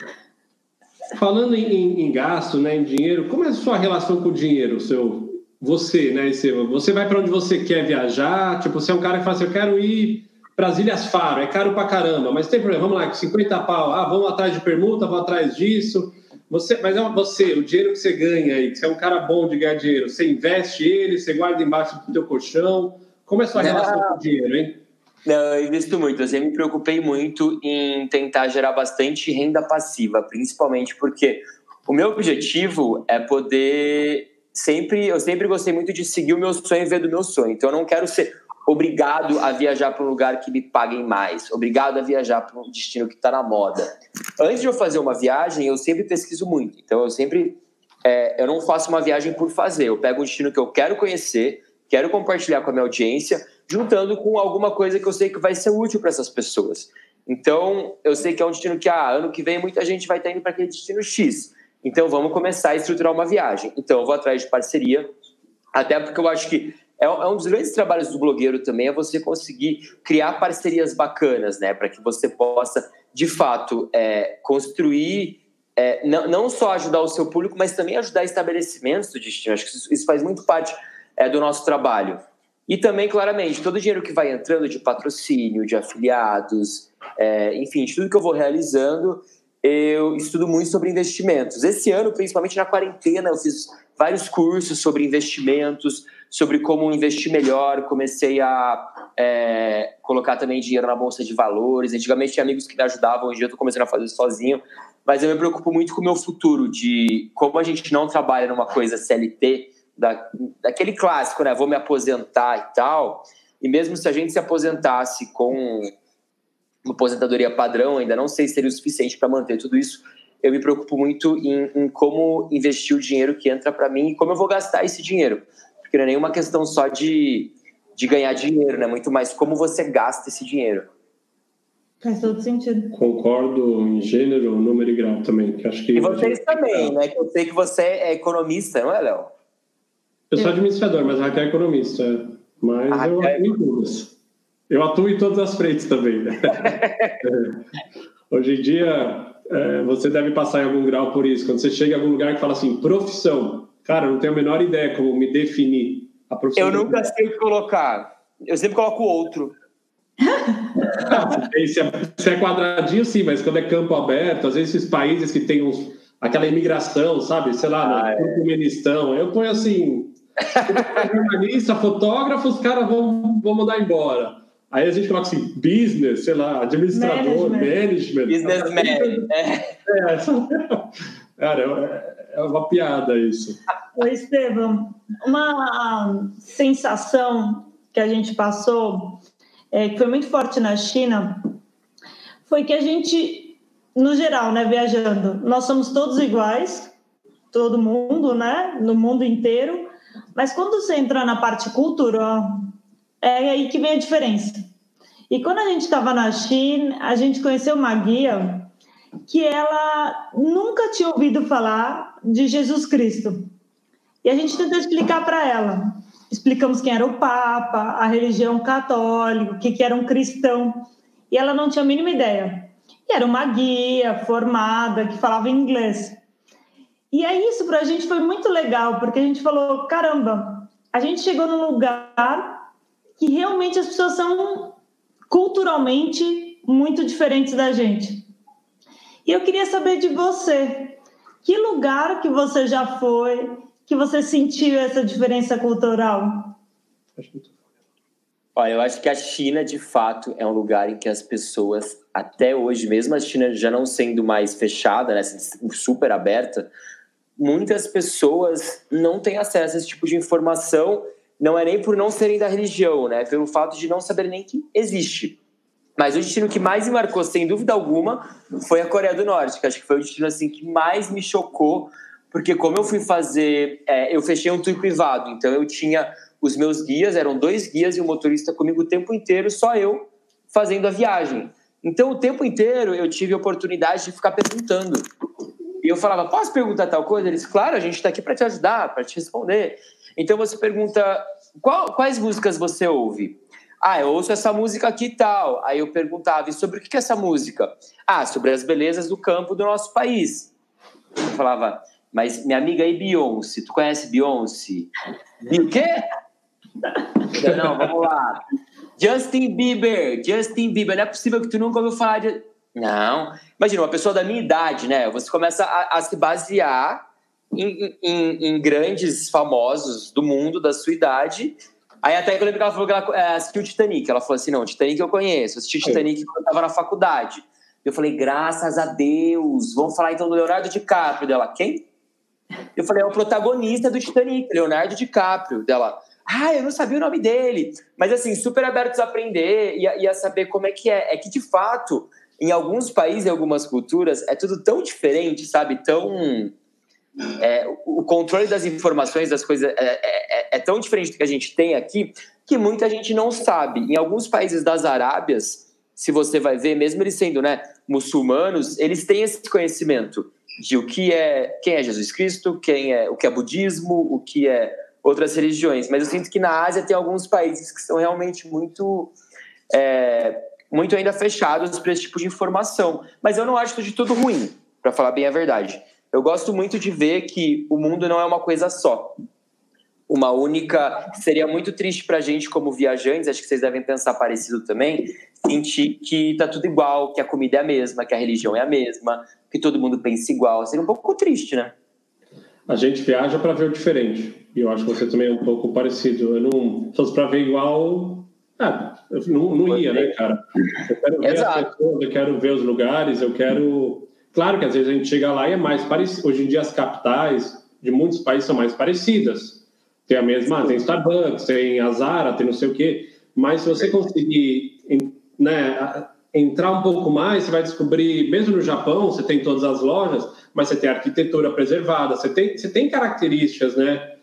Falando em, em, gasto, né, em dinheiro, como é a sua relação com o dinheiro, seu você, né, Estevam? Você vai para onde você quer viajar? Tipo, você é um cara que fala assim, eu quero ir para as Ilhas Faro, é caro pra caramba, mas tem problema, vamos lá, 50 pau, ah, vamos atrás de permuta, vamos atrás disso. Você, mas é você, o dinheiro que você ganha aí, que você é um cara bom de ganhar dinheiro, você investe ele, você guarda embaixo do teu colchão. Como é a sua Não. relação com o dinheiro, hein? Não, eu invisto muito. Eu sempre me preocupei muito em tentar gerar bastante renda passiva, principalmente porque o meu objetivo é poder sempre. Eu sempre gostei muito de seguir o meu sonho e ver do meu sonho. Então eu não quero ser obrigado a viajar para um lugar que me paguem mais, obrigado a viajar para um destino que está na moda. Antes de eu fazer uma viagem, eu sempre pesquiso muito. Então, eu sempre. É, eu não faço uma viagem por fazer. Eu pego um destino que eu quero conhecer, quero compartilhar com a minha audiência, juntando com alguma coisa que eu sei que vai ser útil para essas pessoas. Então, eu sei que é um destino que, ah, ano que vem muita gente vai estar indo para aquele destino X. Então, vamos começar a estruturar uma viagem. Então, eu vou atrás de parceria, até porque eu acho que é, é um dos grandes trabalhos do blogueiro também é você conseguir criar parcerias bacanas, né, para que você possa de fato é, construir é, não, não só ajudar o seu público, mas também ajudar estabelecimentos do destino. Acho que isso, isso faz muito parte é, do nosso trabalho. E também, claramente, todo o dinheiro que vai entrando de patrocínio, de afiliados, é, enfim, de tudo que eu vou realizando, eu estudo muito sobre investimentos. Esse ano, principalmente na quarentena, eu fiz vários cursos sobre investimentos, sobre como investir melhor. Comecei a é, colocar também dinheiro na bolsa de valores. Antigamente tinha amigos que me ajudavam, hoje eu estou começando a fazer sozinho. Mas eu me preocupo muito com o meu futuro, de como a gente não trabalha numa coisa CLT, da, daquele clássico, né? Vou me aposentar e tal. E mesmo se a gente se aposentasse com uma aposentadoria padrão, ainda não sei se seria o suficiente para manter tudo isso. Eu me preocupo muito em, em como investir o dinheiro que entra para mim e como eu vou gastar esse dinheiro porque não é nenhuma questão só de, de ganhar dinheiro, né? Muito mais como você gasta esse dinheiro. Faz todo sentido. Concordo em gênero, número e grau também. Que acho que e vocês também, né? Que eu sei que você é economista, não é, Léo? Eu sou administrador, mas a Raquel é economista. Mas a eu atuo em todas. Eu atuo em todas as frentes também. Né? *laughs* Hoje em dia, é, você deve passar em algum grau por isso. Quando você chega em algum lugar que fala assim, profissão, Cara, não tenho a menor ideia como me definir a profissão. Eu nunca sei o que colocar. Eu sempre coloco outro. *laughs* se, é, se é quadradinho, sim, mas quando é campo aberto, às vezes esses países que tem uns, aquela imigração, sabe? Sei lá, ah, no é. Turcomenistão, eu ponho assim. jornalista, fotógrafo, os caras vão, vão mandar embora. Aí a gente coloca assim, business, sei lá, administrador, management. management. Businessman. É. *laughs* é. Cara, é, é uma piada isso. Oi, Estevam. Uma sensação que a gente passou, é, que foi muito forte na China, foi que a gente, no geral, né, viajando, nós somos todos iguais, todo mundo, né, no mundo inteiro, mas quando você entra na parte cultural, é aí que vem a diferença. E quando a gente estava na China, a gente conheceu uma guia que ela nunca tinha ouvido falar de Jesus Cristo. E a gente tentou explicar para ela. Explicamos quem era o Papa, a religião católica, o que, que era um cristão. E ela não tinha a mínima ideia. E era uma guia formada que falava inglês. E aí isso para a gente foi muito legal, porque a gente falou: caramba, a gente chegou num lugar que realmente as pessoas são culturalmente muito diferentes da gente. E eu queria saber de você, que lugar que você já foi, que você sentiu essa diferença cultural? Olha, eu acho que a China, de fato, é um lugar em que as pessoas, até hoje, mesmo a China já não sendo mais fechada, né, super aberta, muitas pessoas não têm acesso a esse tipo de informação. Não é nem por não serem da religião, né? É pelo fato de não saber nem que existe. Mas o destino que mais me marcou, sem dúvida alguma, foi a Coreia do Norte, que acho que foi o destino assim que mais me chocou, porque como eu fui fazer, é, eu fechei um tour privado, então eu tinha os meus guias, eram dois guias e um motorista comigo o tempo inteiro, só eu fazendo a viagem. Então, o tempo inteiro eu tive a oportunidade de ficar perguntando. E eu falava, posso perguntar tal coisa? Eles, claro, a gente está aqui para te ajudar, para te responder. Então, você pergunta, qual, quais músicas você ouve? Ah, eu ouço essa música aqui e tal. Aí eu perguntava, e sobre o que é essa música? Ah, sobre as belezas do campo do nosso país. Eu falava, mas minha amiga aí, Beyoncé, tu conhece Beyoncé? O quê? Não, vamos lá. Justin Bieber, Justin Bieber. Não é possível que tu nunca ouviu falar de. Não. Imagina, uma pessoa da minha idade, né? Você começa a, a se basear em, em, em, grandes famosos do mundo, da sua idade. Aí até que eu lembro que ela falou que ela é, assistiu o Titanic. Ela falou assim: não, Titanic eu conheço. Eu assisti Titanic quando eu estava na faculdade. Eu falei, graças a Deus. Vamos falar então do Leonardo DiCaprio. Dela, quem? Eu falei, é o protagonista do Titanic, Leonardo DiCaprio. Dela, ah, eu não sabia o nome dele. Mas, assim, super abertos a aprender e a, e a saber como é que é. É que, de fato, em alguns países, em algumas culturas, é tudo tão diferente, sabe? Tão. É, o controle das informações, das coisas, é, é, é, é, tão diferente do que a gente tem aqui, que muita gente não sabe. Em alguns países das Arábias, se você vai ver, mesmo eles sendo né, muçulmanos, eles têm esse conhecimento de o que é quem é Jesus Cristo, quem é o que é budismo, o que é outras religiões. Mas eu sinto que na Ásia tem alguns países que são realmente muito é, muito ainda fechados para esse tipo de informação. Mas eu não acho de tudo ruim, para falar bem a verdade. Eu gosto muito de ver que o mundo não é uma coisa só. Uma única. Seria muito triste para a gente, como viajantes, acho que vocês devem pensar parecido também, sentir que tá tudo igual, que a comida é a mesma, que a religião é a mesma, que todo mundo pensa igual. Seria um pouco triste, né? A gente viaja para ver o diferente. E eu acho que você também é um pouco parecido. Eu não. Se fosse para ver igual. Ah, eu não, não ia, né, cara? Eu quero ver Exato. as pessoas, eu quero ver os lugares, eu quero. Claro que às vezes a gente chega lá e é mais parecido. Hoje em dia as capitais de muitos países são mais parecidas. Tem a mesma, tem Starbucks, tem a Zara, tem não sei o quê. Mas se você conseguir né, entrar um pouco mais, você vai descobrir, mesmo no Japão, você tem todas as lojas, mas você tem arquitetura preservada, você tem, você tem características, né?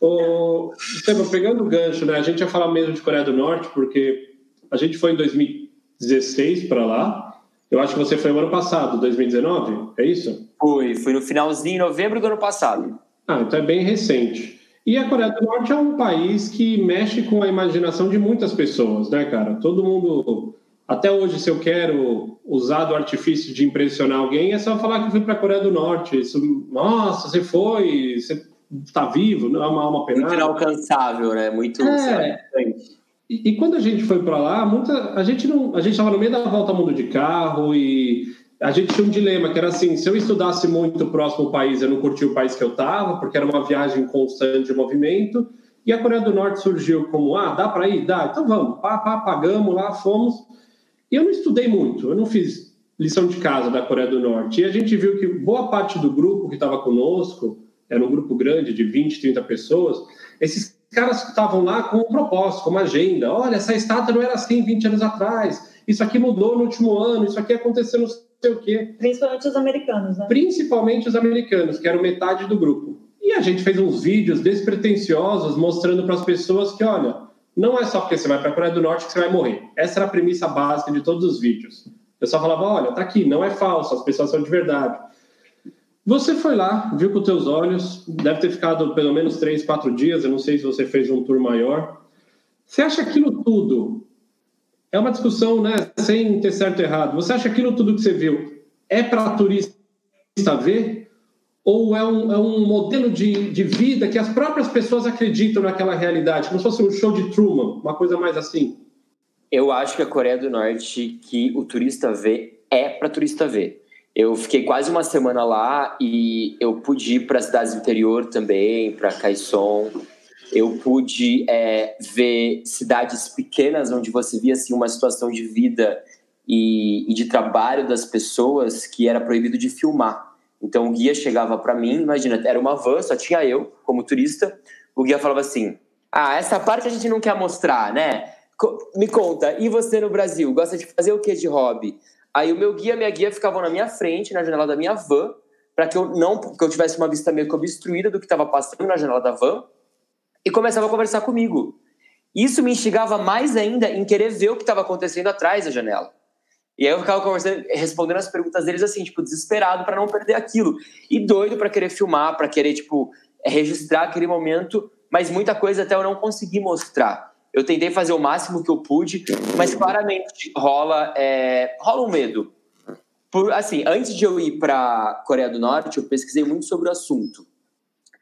O, Estevam, pegando o gancho, né? A gente ia falar mesmo de Coreia do Norte, porque a gente foi em 2016 para lá. Eu acho que você foi no ano passado, 2019, é isso? Fui, fui no finalzinho, em novembro do ano passado. Ah, então é bem recente. E a Coreia do Norte é um país que mexe com a imaginação de muitas pessoas, né, cara? Todo mundo. Até hoje, se eu quero usar do artifício de impressionar alguém, é só falar que eu fui para a Coreia do Norte. Isso, nossa, você foi, você está vivo, não é uma alma penada. Muito inalcançável, né? Muito. É. E, e, quando a gente foi para lá, muita, a gente não, a gente estava no meio da volta ao mundo de carro e a gente tinha um dilema que era assim: se eu estudasse muito o próximo país, eu não curtia o país que eu estava, porque era uma viagem constante de movimento. E a Coreia do Norte surgiu como: ah, dá para ir? Dá, então vamos. Pá, pá, pagamos lá, fomos. E eu não estudei muito, eu não fiz lição de casa da Coreia do Norte. E a gente viu que boa parte do grupo que estava conosco, era um grupo grande de 20, 30 pessoas, esses caras estavam lá com um propósito, com uma agenda. Olha, essa estátua não era assim 20 anos atrás. Isso aqui mudou no último ano, isso aqui aconteceu no sei o quê. Principalmente os americanos, né? Principalmente os americanos, que eram metade do grupo. E a gente fez uns vídeos despretensiosos mostrando para as pessoas que, olha, não é só porque você vai para a Coreia do Norte que você vai morrer. Essa era a premissa básica de todos os vídeos. Eu só falava, olha, tá aqui, não é falso, as pessoas são de verdade. Você foi lá, viu com teus olhos, deve ter ficado pelo menos três, quatro dias, eu não sei se você fez um tour maior. Você acha aquilo tudo? É uma discussão, né, sem ter certo e errado. Você acha aquilo tudo que você viu é para turista ver? Ou é um, é um modelo de, de vida que as próprias pessoas acreditam naquela realidade? Como se fosse um show de Truman, uma coisa mais assim? Eu acho que a Coreia do Norte, que o turista vê, é para turista ver. Eu fiquei quase uma semana lá e eu pude ir para cidades do interior também, para Kaesong. eu pude é, ver cidades pequenas onde você via assim, uma situação de vida e, e de trabalho das pessoas que era proibido de filmar. Então o guia chegava para mim, imagina, era uma van, só tinha eu como turista. O guia falava assim: Ah, essa parte a gente não quer mostrar, né? Me conta, e você no Brasil, gosta de fazer o que de hobby? Aí o meu guia minha guia ficavam na minha frente, na janela da minha van, para que eu não que eu tivesse uma vista meio que obstruída do que estava passando na janela da van, e começava a conversar comigo. Isso me instigava mais ainda em querer ver o que estava acontecendo atrás da janela. E aí eu ficava conversando, respondendo as perguntas deles assim, tipo, desesperado para não perder aquilo. E doido para querer filmar, para querer, tipo, registrar aquele momento, mas muita coisa até eu não consegui mostrar. Eu tentei fazer o máximo que eu pude, mas claramente rola, é, rola um medo. Por, assim, antes de eu ir para Coreia do Norte, eu pesquisei muito sobre o assunto.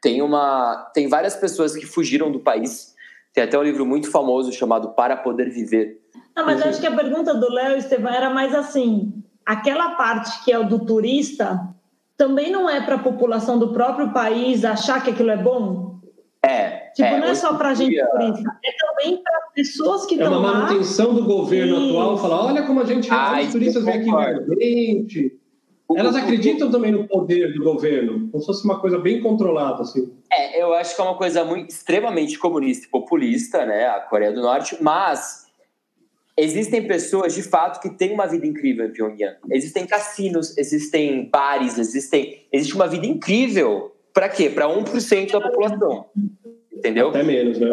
Tem uma, tem várias pessoas que fugiram do país. Tem até um livro muito famoso chamado Para Poder Viver, não, mas acho que a pergunta do Léo Estevam era mais assim: aquela parte que é o do turista também não é para a população do próprio país achar que aquilo é bom? É. Tipo, é, não é só para gente turista, é também para pessoas que estão lá. É uma manutenção do governo Isso. atual, falar: olha como a gente, ah, os turistas vêm aqui ver Elas acreditam também no poder do governo, como se fosse uma coisa bem controlada, assim. É, eu acho que é uma coisa muito extremamente comunista e populista, né, a Coreia do Norte, mas existem pessoas de fato que têm uma vida incrível em Pyongyang. Existem cassinos, existem bares, existem, existe uma vida incrível. Para quê? Para 1% da população. Entendeu? Até menos, né?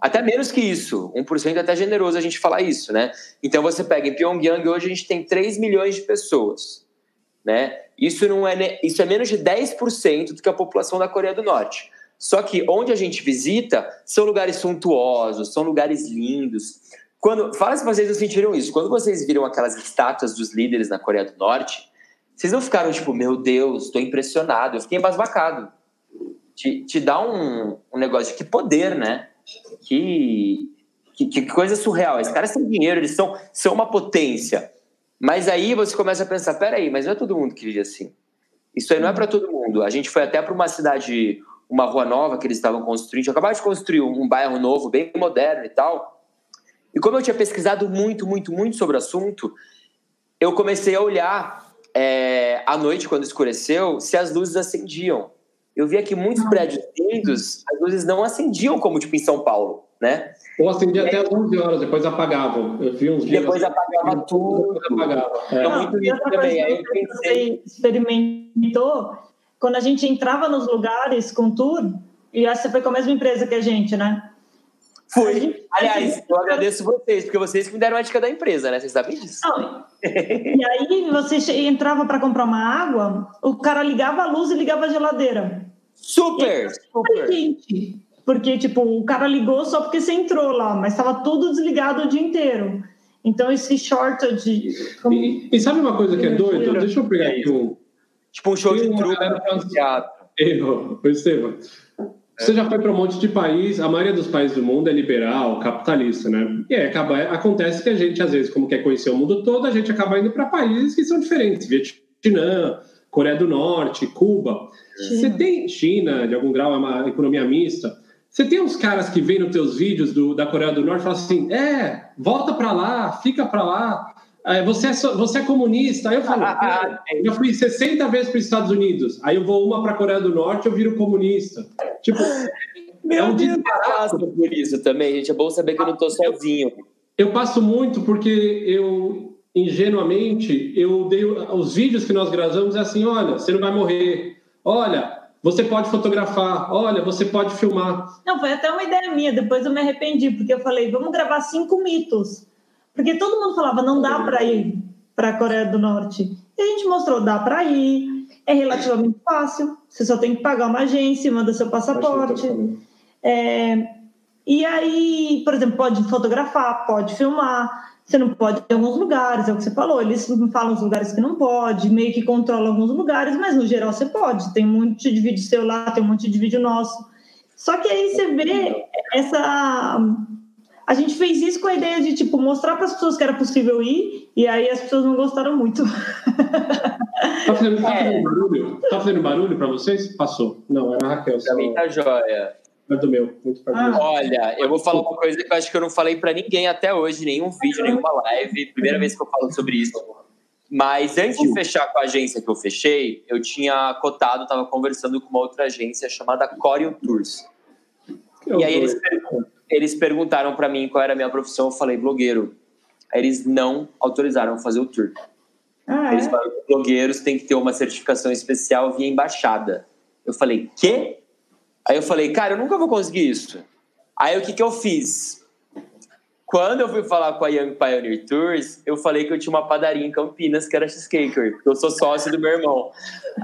Até menos que isso. 1% é até generoso a gente falar isso, né? Então você pega em Pyongyang, hoje a gente tem 3 milhões de pessoas, né? Isso não é isso é menos de 10% do que a população da Coreia do Norte. Só que onde a gente visita são lugares suntuosos, são lugares lindos. Quando, fala se vocês não sentiram isso. Quando vocês viram aquelas estátuas dos líderes na Coreia do Norte, vocês não ficaram tipo, meu Deus, estou impressionado. Eu fiquei embasbacado. Te, te dá um, um negócio de que poder, né? Que, que, que coisa surreal. Esses caras têm dinheiro, eles são, são uma potência. Mas aí você começa a pensar: peraí, mas não é todo mundo que vive assim. Isso aí não é para todo mundo. A gente foi até para uma cidade, uma rua nova que eles estavam construindo. Acabaram de construir um bairro novo, bem moderno e tal. E como eu tinha pesquisado muito, muito, muito sobre o assunto, eu comecei a olhar é, à noite, quando escureceu, se as luzes acendiam. Eu via que muitos prédios lindos, as luzes não acendiam, como tipo em São Paulo, né? Ou acendia até às 11 horas, depois apagavam. Eu vi uns dias. Depois assim, apagava tudo. Depois apagava. É. Não, muito lindo também. Aí eu pensei... experimentou, quando a gente entrava nos lugares com tour, e essa foi com a mesma empresa que a gente, né? Fui. Aliás, eu agradeço vocês, porque vocês que me deram a dica da empresa, né? Vocês sabem disso. Não. e aí, você entrava para comprar uma água, o cara ligava a luz e ligava a geladeira. Super! super. Gente, porque, tipo, o cara ligou só porque você entrou lá, mas estava tudo desligado o dia inteiro. Então, esse shortage... E, e sabe uma coisa que é doido? Deixa eu pegar aqui um... Tipo um show de truque no teatro. Eu, Estevam, você já foi para um monte de país, a maioria dos países do mundo é liberal, capitalista, né? E aí acaba, acontece que a gente, às vezes, como quer conhecer o mundo todo, a gente acaba indo para países que são diferentes. Vietnã, Coreia do Norte, Cuba. China. Você tem China, de algum grau, é uma economia mista. Você tem uns caras que vêm nos teus vídeos do, da Coreia do Norte e falam assim: é, volta para lá, fica para lá. É, você, é, você é comunista. Aí eu falo: é, eu fui 60 vezes para os Estados Unidos. Aí eu vou uma para a Coreia do Norte eu viro comunista. Tipo, *laughs* Meu é um Deus, eu por isso também, gente. É bom saber que eu não estou sozinho. Eu passo muito porque eu, ingenuamente, eu dei os vídeos que nós gravamos é assim: olha, você não vai morrer. Olha, você pode fotografar, olha, você pode filmar. Não, foi até uma ideia minha, depois eu me arrependi, porque eu falei, vamos gravar cinco mitos. Porque todo mundo falava, não dá para ir para a Coreia do Norte. E a gente mostrou, dá para ir, é relativamente fácil, você só tem que pagar uma agência, manda seu passaporte. É, e aí, por exemplo, pode fotografar, pode filmar, você não pode em alguns lugares, é o que você falou, eles falam os lugares que não pode, meio que controla alguns lugares, mas no geral você pode, tem um monte de vídeo seu lá, tem um monte de vídeo nosso. Só que aí você vê essa a gente fez isso com a ideia de tipo mostrar para as pessoas que era possível ir e aí as pessoas não gostaram muito. *laughs* Tá fazendo, tá fazendo é. barulho? Tá fazendo barulho para vocês? Passou. Não, era a Raquel. Pra mim tá joia. perto do meu. Muito perto ah. do meu. Olha, eu vou falar uma coisa que eu acho que eu não falei para ninguém até hoje, nenhum vídeo, nenhuma live. Primeira vez que eu falo sobre isso. Mas antes de fechar com a agência que eu fechei, eu tinha cotado, estava conversando com uma outra agência chamada Corium Tours. E aí eles, eles perguntaram para mim qual era a minha profissão, eu falei blogueiro. Aí eles não autorizaram fazer o tour. Ah, é? Eles falaram que blogueiros têm que ter uma certificação especial via embaixada. Eu falei, quê? Aí eu falei, cara, eu nunca vou conseguir isso. Aí o que, que eu fiz? Quando eu fui falar com a Young Pioneer Tours, eu falei que eu tinha uma padaria em Campinas que era cheesecaker, porque eu sou sócio do meu irmão.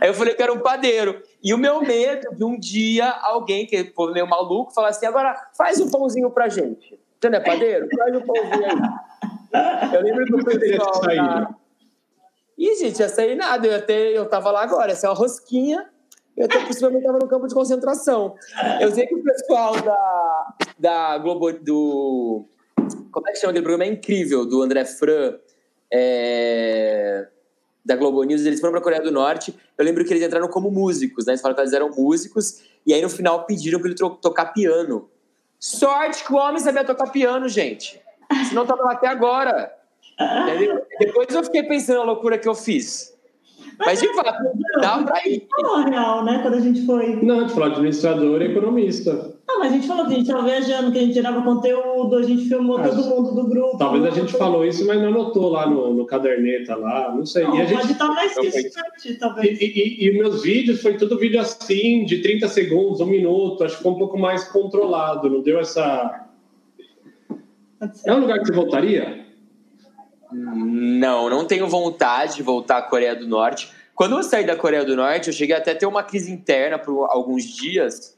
Aí eu falei que era um padeiro. E o meu medo de um dia alguém que foi meio maluco falar assim: agora faz um pãozinho pra gente. Você não é padeiro? Faz um pãozinho aí. Eu lembro que o pessoal. Da... Ih, gente, ia sair nada. Eu, até, eu tava lá agora, essa é uma rosquinha. Eu até possivelmente estava no campo de concentração. Eu sei que o pessoal da, da Globo, do como é que chama aquele programa? É incrível, do André Fran, é, da Globo News. Eles foram para a Coreia do Norte. Eu lembro que eles entraram como músicos, né? Eles falaram que eles eram músicos. E aí no final pediram para ele tocar piano. Sorte que o homem sabia tocar piano, gente. Senão tava lá até agora. Entendeu? Depois eu fiquei pensando na loucura que eu fiz. Mas, de fato, dá pra ir. Não, real, né? Quando a gente foi. Não, a gente falou administrador e economista. Não, mas a gente falou que a gente estava viajando, que a gente tirava conteúdo, a gente filmou todo mundo do grupo. Talvez a gente falou isso, mas não anotou lá no, no caderneta lá, não sei. Não, e a gente... pode estar mais distante, talvez. E, e, e, meus vídeos foi tudo vídeo assim, de 30 segundos, um minuto, acho que foi um pouco mais controlado, não deu essa. É um lugar que você voltaria? Não, não tenho vontade de voltar à Coreia do Norte. Quando eu saí da Coreia do Norte, eu cheguei até a ter uma crise interna por alguns dias,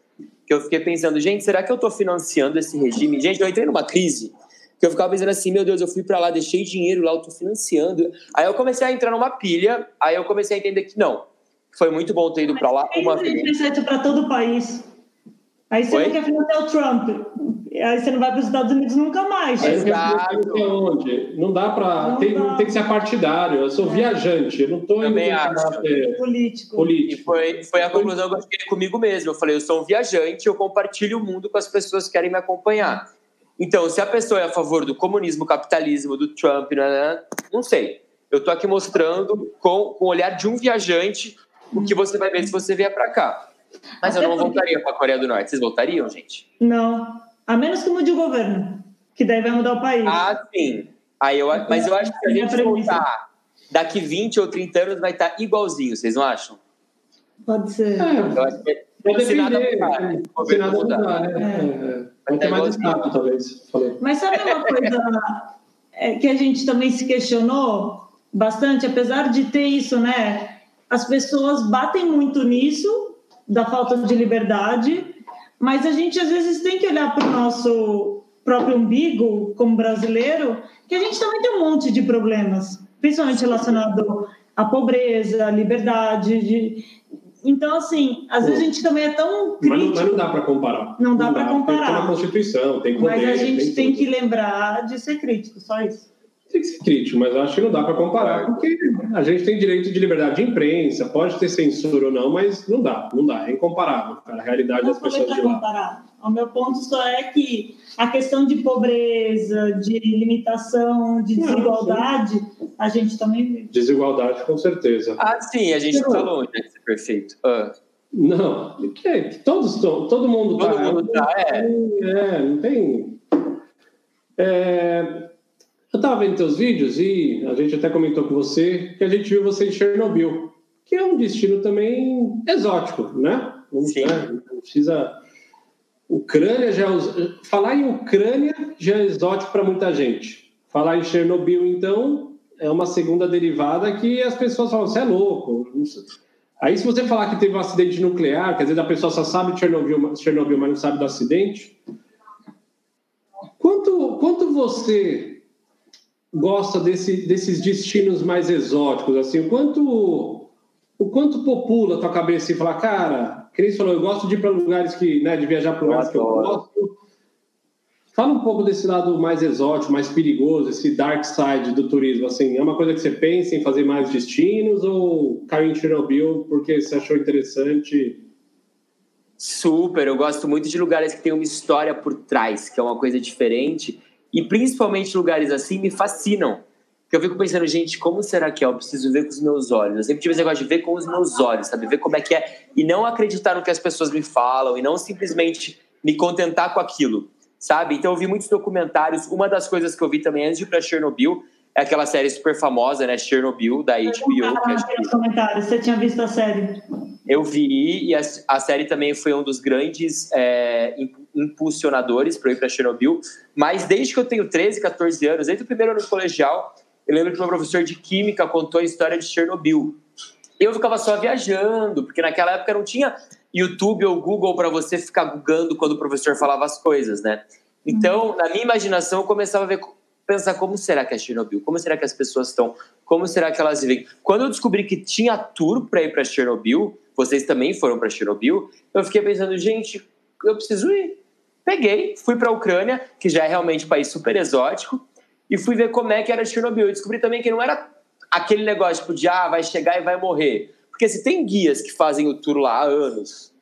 que eu fiquei pensando, gente, será que eu estou financiando esse regime? Gente, eu entrei numa crise que eu ficava pensando assim, meu Deus, eu fui para lá, deixei dinheiro lá, eu tô financiando. Aí eu comecei a entrar numa pilha, aí eu comecei a entender que não. Foi muito bom ter ido para lá uma vez. para todo o país. Aí você Oi? não quer financiar o Trump. Aí você não vai para os Estados Unidos nunca mais. Exato. Onde? Não dá para. Tem, tem que ser partidário. Eu sou é. viajante. Eu não estou indo acho. político. político. E foi, foi a conclusão que eu cheguei comigo mesmo. Eu falei, eu sou um viajante, eu compartilho o mundo com as pessoas que querem me acompanhar. Então, se a pessoa é a favor do comunismo, capitalismo, do Trump, não, né, né, não sei. Eu estou aqui mostrando com, com o olhar de um viajante o que você vai ver se você vier para cá. Mas Até eu não voltaria para a Coreia do Norte. Vocês voltariam, gente? Não. A menos que mude o governo. Que daí vai mudar o país. Ah, sim. Aí eu, mas eu acho que se a gente voltar daqui 20 ou 30 anos vai estar igualzinho, vocês não acham? Pode ser. É, eu acho que se nada mudar, né? Se nada mudar, né? É. É. Vai ter mais talvez. Falei. Mas sabe uma *laughs* coisa é, que a gente também se questionou bastante, apesar de ter isso, né? As pessoas batem muito nisso da falta de liberdade, mas a gente às vezes tem que olhar para o nosso próprio umbigo como brasileiro, que a gente também tem um monte de problemas, principalmente relacionado à pobreza, à liberdade, de... então assim, às vezes a gente também é tão crítico. Mas não, mas não dá para comparar. Não dá, dá para comparar. Tem que ter Constituição, tem poder, Mas a gente tem, tem que lembrar de ser crítico, só isso tem que ser crítico, mas eu acho que não dá para comparar, porque a gente tem direito de liberdade de imprensa, pode ter censura ou não, mas não dá, não dá, é incomparável, cara, a realidade não das pessoas de lá. Comparar. O meu ponto só é que a questão de pobreza, de limitação, de desigualdade, não, a gente também vive. Desigualdade, com certeza. Ah, sim, a gente está longe de ser perfeito. Ah. Não, que, todos estão, todo mundo todo tá, mundo tá, é. é, não tem... É, eu estava vendo teus vídeos e a gente até comentou com você que a gente viu você em Chernobyl, que é um destino também exótico, né? Sim. Né? Não precisa. Ucrânia já. Falar em Ucrânia já é exótico para muita gente. Falar em Chernobyl, então, é uma segunda derivada que as pessoas falam: você é louco. Aí, se você falar que teve um acidente nuclear, quer dizer, a pessoa só sabe de Chernobyl, Chernobyl mas não sabe do acidente. Quanto, quanto você gosta desse, desses destinos mais exóticos, assim, o quanto, o quanto popula a tua cabeça e falar, cara, Cris falou, eu gosto de ir para lugares que, né, de viajar para lugares que eu gosto. Fala um pouco desse lado mais exótico, mais perigoso, esse dark side do turismo, assim, é uma coisa que você pensa em fazer mais destinos ou caiu em Chernobyl porque você achou interessante? Super, eu gosto muito de lugares que tem uma história por trás, que é uma coisa diferente. E principalmente lugares assim me fascinam. Porque eu fico pensando, gente, como será que é? Eu preciso ver com os meus olhos. Eu sempre tive esse negócio de ver com os meus olhos, sabe? Ver como é que é. E não acreditar no que as pessoas me falam. E não simplesmente me contentar com aquilo, sabe? Então eu vi muitos documentários. Uma das coisas que eu vi também antes de ir pra Chernobyl é aquela série super famosa, né? Chernobyl, da HBO. Que é comentários. Você tinha visto a série? Eu vi, e a, a série também foi um dos grandes é, impulsionadores para ir para Chernobyl. Mas desde que eu tenho 13, 14 anos, desde o primeiro ano colegial, eu lembro que meu professor de Química contou a história de Chernobyl. Eu ficava só viajando, porque naquela época não tinha YouTube ou Google para você ficar googando quando o professor falava as coisas, né? Então, na minha imaginação, eu começava a ver pensar como será que é Chernobyl, como será que as pessoas estão, como será que elas vivem. Quando eu descobri que tinha tour para ir para Chernobyl, vocês também foram para Chernobyl, eu fiquei pensando, gente, eu preciso ir. Peguei, fui para a Ucrânia, que já é realmente um país super exótico, e fui ver como é que era Chernobyl. Eu descobri também que não era aquele negócio tipo, de ah, vai chegar e vai morrer. Porque se tem guias que fazem o tour lá há anos.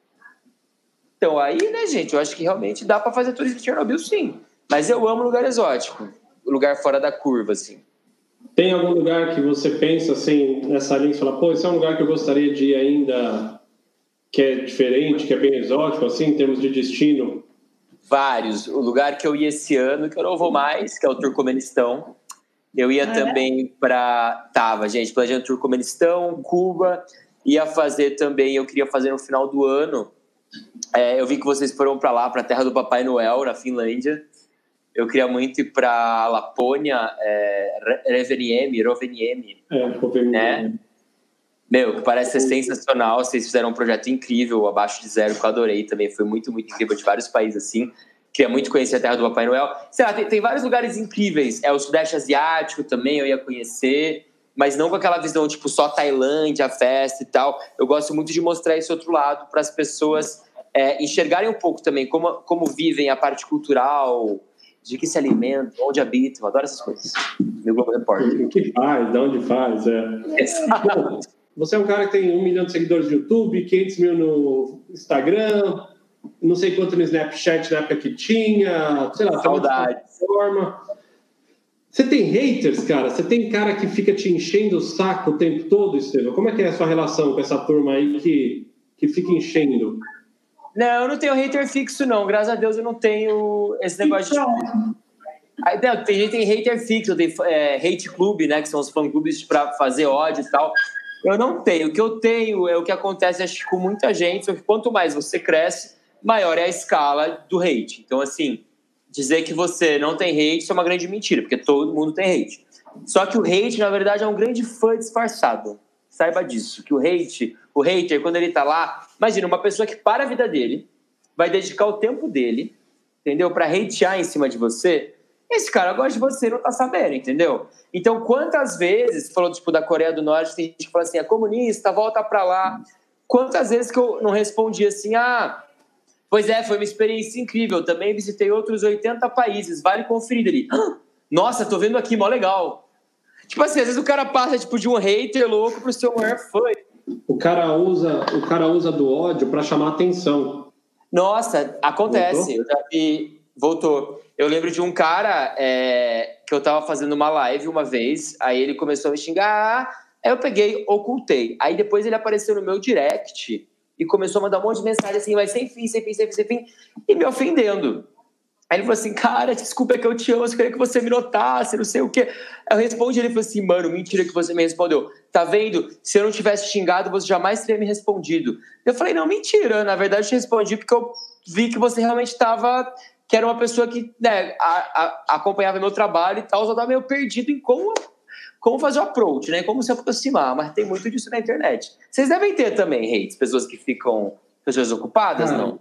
Então aí, né, gente, eu acho que realmente dá para fazer turismo em Chernobyl sim. Mas eu amo lugar exótico lugar fora da curva, assim. Tem algum lugar que você pensa, assim, nessa linha, e fala, pô, esse é um lugar que eu gostaria de ir ainda, que é diferente, que é bem exótico, assim, em termos de destino? Vários. O lugar que eu ia esse ano, que eu não vou mais, que é o Turcomenistão. Eu ia ah, é? também é? para. Tava, gente, planejando Turcomenistão, Cuba. Ia fazer também, eu queria fazer no final do ano. É, eu vi que vocês foram para lá, para a terra do Papai Noel, na Finlândia. Eu queria muito ir para Lapônia, é, Rovaniemi, Rovaniemi. É, Rovaniemi. Né? Meu, que parece ser sensacional. Vocês fizeram um projeto incrível, abaixo de zero, que eu adorei também. Foi muito, muito incrível, de vários países assim. Queria muito conhecer a terra do Papai Noel. Sei lá, tem, tem vários lugares incríveis. É o Sudeste Asiático também, eu ia conhecer mas não com aquela visão tipo só Tailândia, festa e tal. Eu gosto muito de mostrar esse outro lado para as pessoas é, enxergarem um pouco também como, como vivem a parte cultural, de que se alimenta, onde habita, eu adoro essas coisas. Meu Globo Repórter. O que faz, de onde faz, é. *laughs* Exato. Você é um cara que tem um milhão de seguidores no YouTube, 500 mil no Instagram, não sei quanto no Snapchat na época que tinha, sei lá, saudade. Forma. Você tem haters, cara? Você tem cara que fica te enchendo o saco o tempo todo, Estevam? Como é que é a sua relação com essa turma aí que, que fica enchendo? Não, eu não tenho hater fixo, não. Graças a Deus eu não tenho esse negócio então... de. Aí, não, tem gente que tem hater fixo, tem é, hate club, né? Que são os fã-clubes para fazer ódio e tal. Eu não tenho. O que eu tenho é o que acontece, acho com muita gente, só que quanto mais você cresce, maior é a escala do hate. Então, assim, dizer que você não tem hate é uma grande mentira, porque todo mundo tem hate. Só que o hate, na verdade, é um grande fã disfarçado. Saiba disso, que o hate, o hater, quando ele tá lá, imagina uma pessoa que para a vida dele, vai dedicar o tempo dele, entendeu? Para hatear em cima de você. Esse cara gosta de você, não tá sabendo, entendeu? Então, quantas vezes, falou tipo da Coreia do Norte, tem gente que fala assim, é comunista, volta para lá. Quantas vezes que eu não respondi assim, ah, pois é, foi uma experiência incrível, também visitei outros 80 países, vale conferir ali. Nossa, tô vendo aqui, mó legal. Tipo assim, às vezes o cara passa tipo, de um hater louco pro seu maior fã. O cara usa, o cara usa do ódio para chamar atenção. Nossa, acontece. Voltou? Eu já vi. Voltou. Eu lembro de um cara é, que eu tava fazendo uma live uma vez, aí ele começou a me xingar, aí eu peguei, ocultei. Aí depois ele apareceu no meu direct e começou a mandar um monte de mensagem assim, mas sem fim, sem fim, sem fim, sem fim, e me ofendendo. Aí ele falou assim, cara, desculpa é que eu te amo, eu queria que você me notasse, não sei o quê. Eu respondi, ele falou assim, mano, mentira que você me respondeu. Tá vendo? Se eu não tivesse xingado, você jamais teria me respondido. Eu falei, não, mentira, na verdade eu te respondi porque eu vi que você realmente estava, que era uma pessoa que né, a, a, acompanhava meu trabalho e tal, só estava meio perdido em como, como fazer o approach, né, como se aproximar, mas tem muito disso na internet. Vocês devem ter também hates, pessoas que ficam, pessoas ocupadas, ah. não?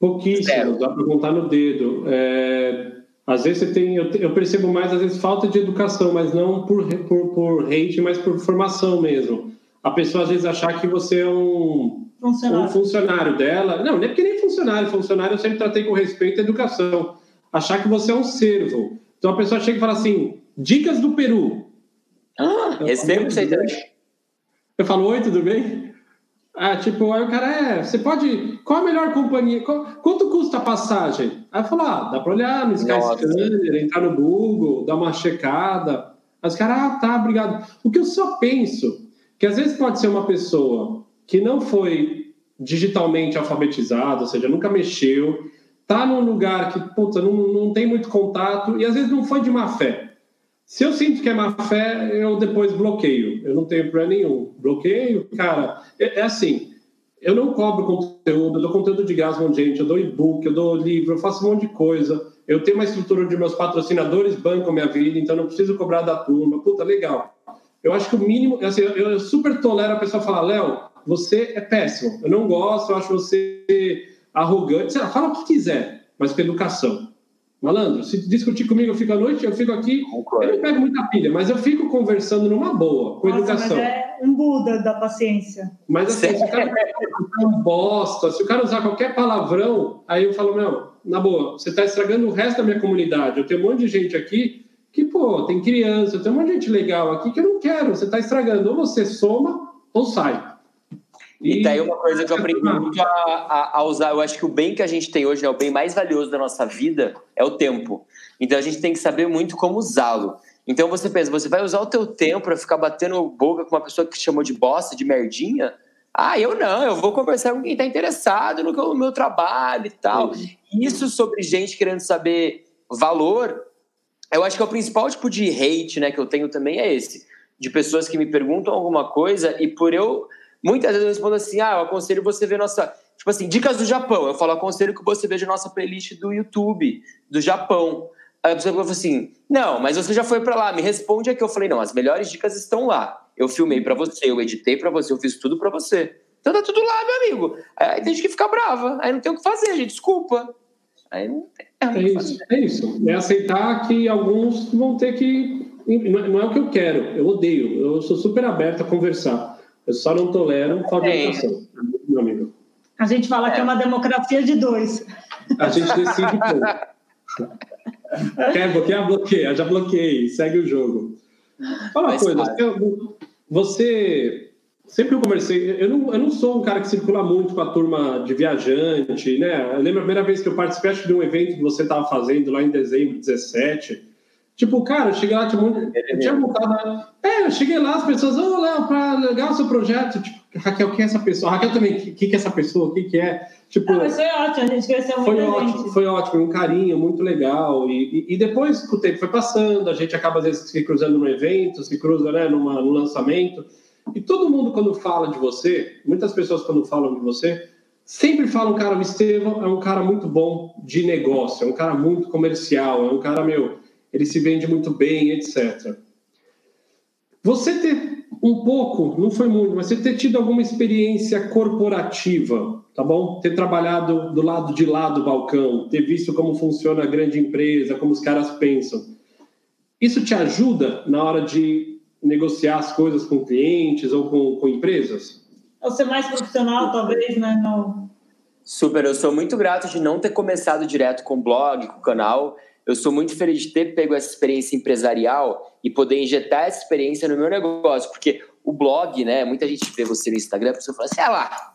Pouquíssimo, dá para contar no dedo. É, às vezes você tem, eu, eu, percebo mais, às vezes, falta de educação, mas não por, por, por hate, mas por formação mesmo. A pessoa às vezes achar que você é um funcionário, um funcionário dela. Não, nem porque nem funcionário. Funcionário eu sempre tratei com respeito à educação. Achar que você é um servo. Então a pessoa chega e fala assim: dicas do Peru. Ah, recebo você Eu falo, oi, tudo bem? Ah, tipo, aí o cara é, você pode. Qual a melhor companhia? Qual, quanto custa a passagem? Aí eu falo, ah, dá para olhar no Skyscanner, entrar no Google, dar uma checada. Aí os caras, ah, tá, obrigado. O que eu só penso, que às vezes pode ser uma pessoa que não foi digitalmente alfabetizada, ou seja, nunca mexeu, tá num lugar que, puta, não, não tem muito contato, e às vezes não foi de má fé. Se eu sinto que é má fé, eu depois bloqueio. Eu não tenho problema nenhum. Bloqueio, cara, é, é assim. Eu não cobro conteúdo, eu dou conteúdo de graça gente, eu dou e-book, eu dou livro, eu faço um monte de coisa. Eu tenho uma estrutura de meus patrocinadores bancam minha vida, então não preciso cobrar da turma. Puta, legal. Eu acho que o mínimo, assim, eu super tolero a pessoa falar, Léo, você é péssimo. Eu não gosto, eu acho você arrogante. Sei lá, fala o que quiser, mas com educação. Malandro, se discutir comigo, eu fico à noite, eu fico aqui, Concordo. eu não pego muita pilha, mas eu fico conversando numa boa, com Nossa, educação. Mas é um Buda da paciência. Mas assim, se o cara usar um bosta, se o cara usar qualquer palavrão, aí eu falo, meu, na boa, você está estragando o resto da minha comunidade. Eu tenho um monte de gente aqui que, pô, tem criança, tem um monte de gente legal aqui que eu não quero, você está estragando. Ou você soma ou sai. E, e daí uma coisa que eu aprendi muito a, a, a, usar, eu acho que o bem que a gente tem hoje, é o bem mais valioso da nossa vida, é o tempo. Então a gente tem que saber muito como usá-lo. Então você pensa, você vai usar o teu tempo para ficar batendo boca com uma pessoa que te chamou de bosta, de merdinha? Ah, eu não, eu vou conversar com quem está interessado no, no, meu trabalho e tal. Isso sobre gente querendo saber valor, eu acho que é o principal tipo de hate né, que eu tenho também é esse. De pessoas que me perguntam alguma coisa e por eu Muitas vezes eu respondo assim: ah, eu aconselho você ver nossa. Tipo assim, dicas do Japão. Eu falo, aconselho que você veja nossa playlist do YouTube, do Japão. Aí a pessoa falou assim: não, mas você já foi para lá, me responde aqui. Eu falei: não, as melhores dicas estão lá. Eu filmei para você, eu editei para você, eu fiz tudo para você. Então tá tudo lá, meu amigo. Aí tem gente que fica brava, aí não tem o que fazer, gente, desculpa. Aí não tem. É, é isso, é isso. É aceitar que alguns vão ter que. Não é o que eu quero, eu odeio. Eu sou super aberto a conversar. Eu só não tolero de educação, meu amigo. A gente fala é. que é uma democracia de dois. A gente decide *laughs* como. Quer bloquear? Bloqueia. Já bloqueei. Segue o jogo. Fala uma coisa. Você... Sempre eu conversei... Eu não, eu não sou um cara que circula muito com a turma de viajante, né? Eu lembro a primeira vez que eu participei acho, de um evento que você estava fazendo lá em dezembro de 17 Tipo, cara, eu cheguei lá, tinha, muito, eu tinha voltado. É, eu cheguei lá, as pessoas, ô, oh, Léo, para legal o seu projeto. Tipo, Raquel, quem é essa pessoa? Raquel também, o que, que é essa pessoa? O que, que é? Tipo, ah, mas foi ótimo, a gente cresceu muito. Foi ótimo, gente. foi ótimo, um carinho muito legal. E, e, e, depois que o tempo foi passando, a gente acaba às vezes se cruzando no evento, se cruza né, numa, no lançamento. E todo mundo, quando fala de você, muitas pessoas, quando falam de você, sempre falam, cara, o Estevão é um cara muito bom de negócio, é um cara muito comercial, é um cara, meu ele se vende muito bem, etc. Você ter um pouco, não foi muito, mas você ter tido alguma experiência corporativa, tá bom? Ter trabalhado do lado de lá do balcão, ter visto como funciona a grande empresa, como os caras pensam. Isso te ajuda na hora de negociar as coisas com clientes ou com, com empresas? Ou ser mais profissional, talvez, né? No... Super, eu sou muito grato de não ter começado direto com o blog, com o canal eu sou muito feliz de ter pego essa experiência empresarial e poder injetar essa experiência no meu negócio, porque o blog, né? Muita gente vê você no Instagram, a pessoa fala assim: ah lá,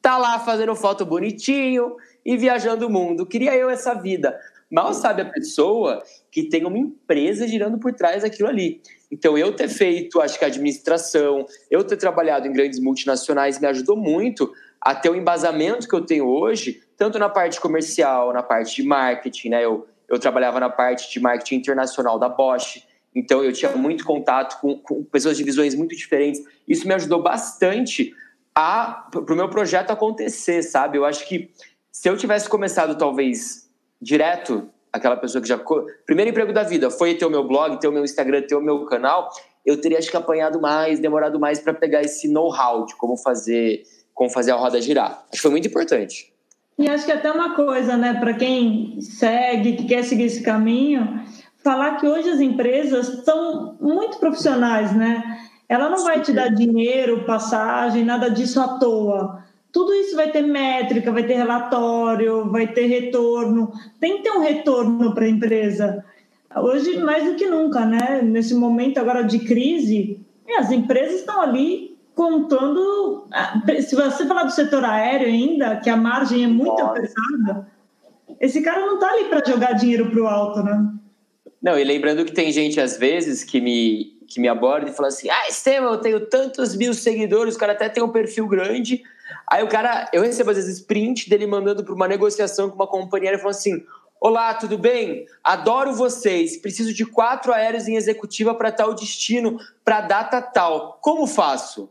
tá lá fazendo foto bonitinho e viajando o mundo. Queria eu essa vida. Mal sabe a pessoa que tem uma empresa girando por trás daquilo ali. Então, eu ter feito, acho que administração, eu ter trabalhado em grandes multinacionais me ajudou muito a ter o embasamento que eu tenho hoje, tanto na parte comercial, na parte de marketing, né? Eu eu trabalhava na parte de marketing internacional da Bosch, então eu tinha muito contato com, com pessoas de visões muito diferentes. Isso me ajudou bastante a para o meu projeto acontecer, sabe? Eu acho que se eu tivesse começado talvez direto, aquela pessoa que já primeiro emprego da vida foi ter o meu blog, ter o meu Instagram, ter o meu canal, eu teria acho que apanhado mais, demorado mais para pegar esse know-how de como fazer, como fazer a roda girar. Acho que foi muito importante. E acho que até uma coisa, né, para quem segue, que quer seguir esse caminho, falar que hoje as empresas são muito profissionais, né? Ela não vai te dar dinheiro, passagem, nada disso à toa. Tudo isso vai ter métrica, vai ter relatório, vai ter retorno. Tem que ter um retorno para a empresa. Hoje, mais do que nunca, né? Nesse momento agora de crise, as empresas estão ali contando. Se você falar do setor aéreo ainda, que a margem é muito Nossa. apertada, esse cara não está ali para jogar dinheiro para o alto, né? Não, e lembrando que tem gente às vezes que me, que me aborda e fala assim: Ah, Estevam, eu tenho tantos mil seguidores, o cara até tem um perfil grande. Aí o cara, eu recebo às vezes print dele mandando para uma negociação com uma companhia e falando assim: Olá, tudo bem? Adoro vocês. Preciso de quatro aéreos em executiva para tal destino, para data tal. Como faço?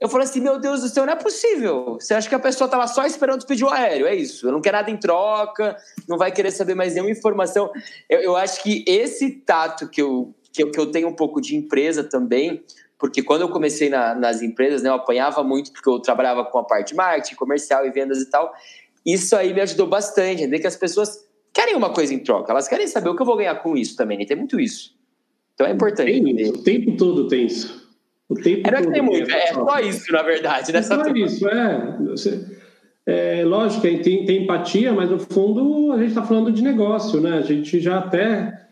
Eu falei assim: Meu Deus do céu, não é possível. Você acha que a pessoa estava só esperando pedir o aéreo? É isso. Eu não quero nada em troca, não vai querer saber mais nenhuma informação. Eu, eu acho que esse tato que eu, que eu, que eu tenho um pouco de empresa também, porque quando eu comecei na, nas empresas, né, eu apanhava muito, porque eu trabalhava com a parte de marketing, comercial e vendas e tal. Isso aí me ajudou bastante, entender que as pessoas querem uma coisa em troca, elas querem saber o que eu vou ganhar com isso também, né? tem muito isso. Então é importante. Tem, o tempo todo tem isso. O tempo é, é que tem muito, é só isso, na verdade. Né? É só isso, é. Você, é lógico, tem, tem empatia, mas no fundo a gente está falando de negócio, né? A gente já até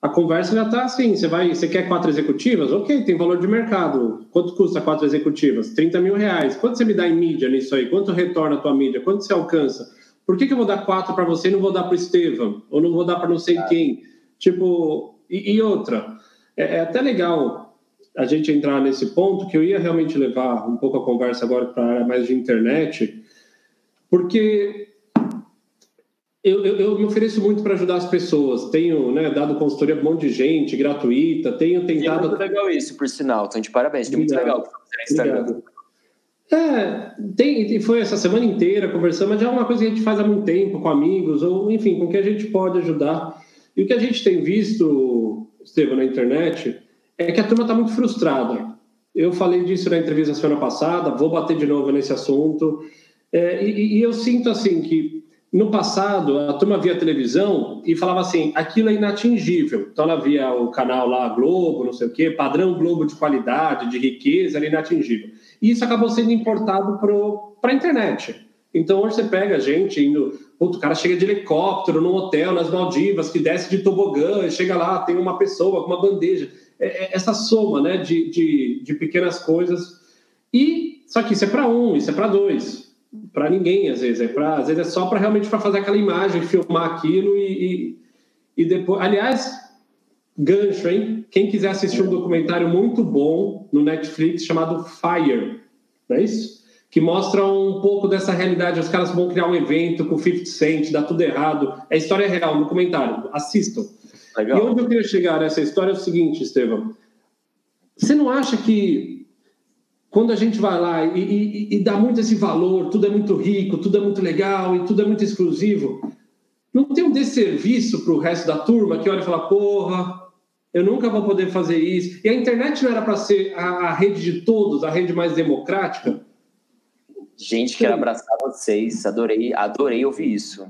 a conversa já está assim: você vai, você quer quatro executivas? Ok, tem valor de mercado. Quanto custa quatro executivas? 30 mil reais. Quanto você me dá em mídia nisso aí? Quanto retorna a tua mídia? Quanto você alcança? Por que, que eu vou dar quatro para você e não vou dar para o Estevam? Ou não vou dar para não sei quem? Tipo, e, e outra, é, é, até legal a gente entrar nesse ponto que eu ia realmente levar um pouco a conversa agora para a área mais de internet, porque eu, eu, eu, me ofereço muito para ajudar as pessoas. Tenho né, dado consultoria para um monte de gente, gratuita. Tenho tentado. É muito legal isso, por sinal. Então, de parabéns. É muito legal. É, tem, foi essa semana inteira conversando, mas já é uma coisa que a gente faz há muito tempo com amigos, ou enfim, com que a gente pode ajudar. E o que a gente tem visto, Estevam, na internet, é que a turma está muito frustrada. Eu falei disso na entrevista semana passada, vou bater de novo nesse assunto. É, e, e eu sinto assim que no passado, a turma via televisão e falava assim: aquilo é inatingível. Então, ela via o canal lá, Globo, não sei o quê, padrão Globo de qualidade, de riqueza, era inatingível. E isso acabou sendo importado para a internet. Então, hoje você pega gente indo. Puto, o cara chega de helicóptero num hotel nas Maldivas, que desce de tobogã, chega lá, tem uma pessoa com uma bandeja. É, é essa soma né, de, de, de pequenas coisas. E só que isso é para um, isso é para dois. Para ninguém às vezes. É para às vezes é só para realmente para fazer aquela imagem filmar aquilo e, e, e, depois aliás gancho hein? Quem quiser assistir um documentário muito bom no Netflix chamado Fire não é isso? Que mostra um pouco dessa realidade. Os caras vão criar um evento com 50 Cent dá tudo errado. É história real um documentário. Assistam Legal. e onde eu queria chegar nessa história é o seguinte Estevam você não acha que quando a gente vai lá e, e, e, dá muito esse valor, tudo é muito rico, tudo é muito legal e tudo é muito exclusivo, não tem um desserviço para o resto da turma que olha e fala: porra, eu nunca vou poder fazer isso. E a internet não era para ser a, a, rede de todos, a rede mais democrática? Gente, quero abraçar vocês, adorei, adorei ouvir isso.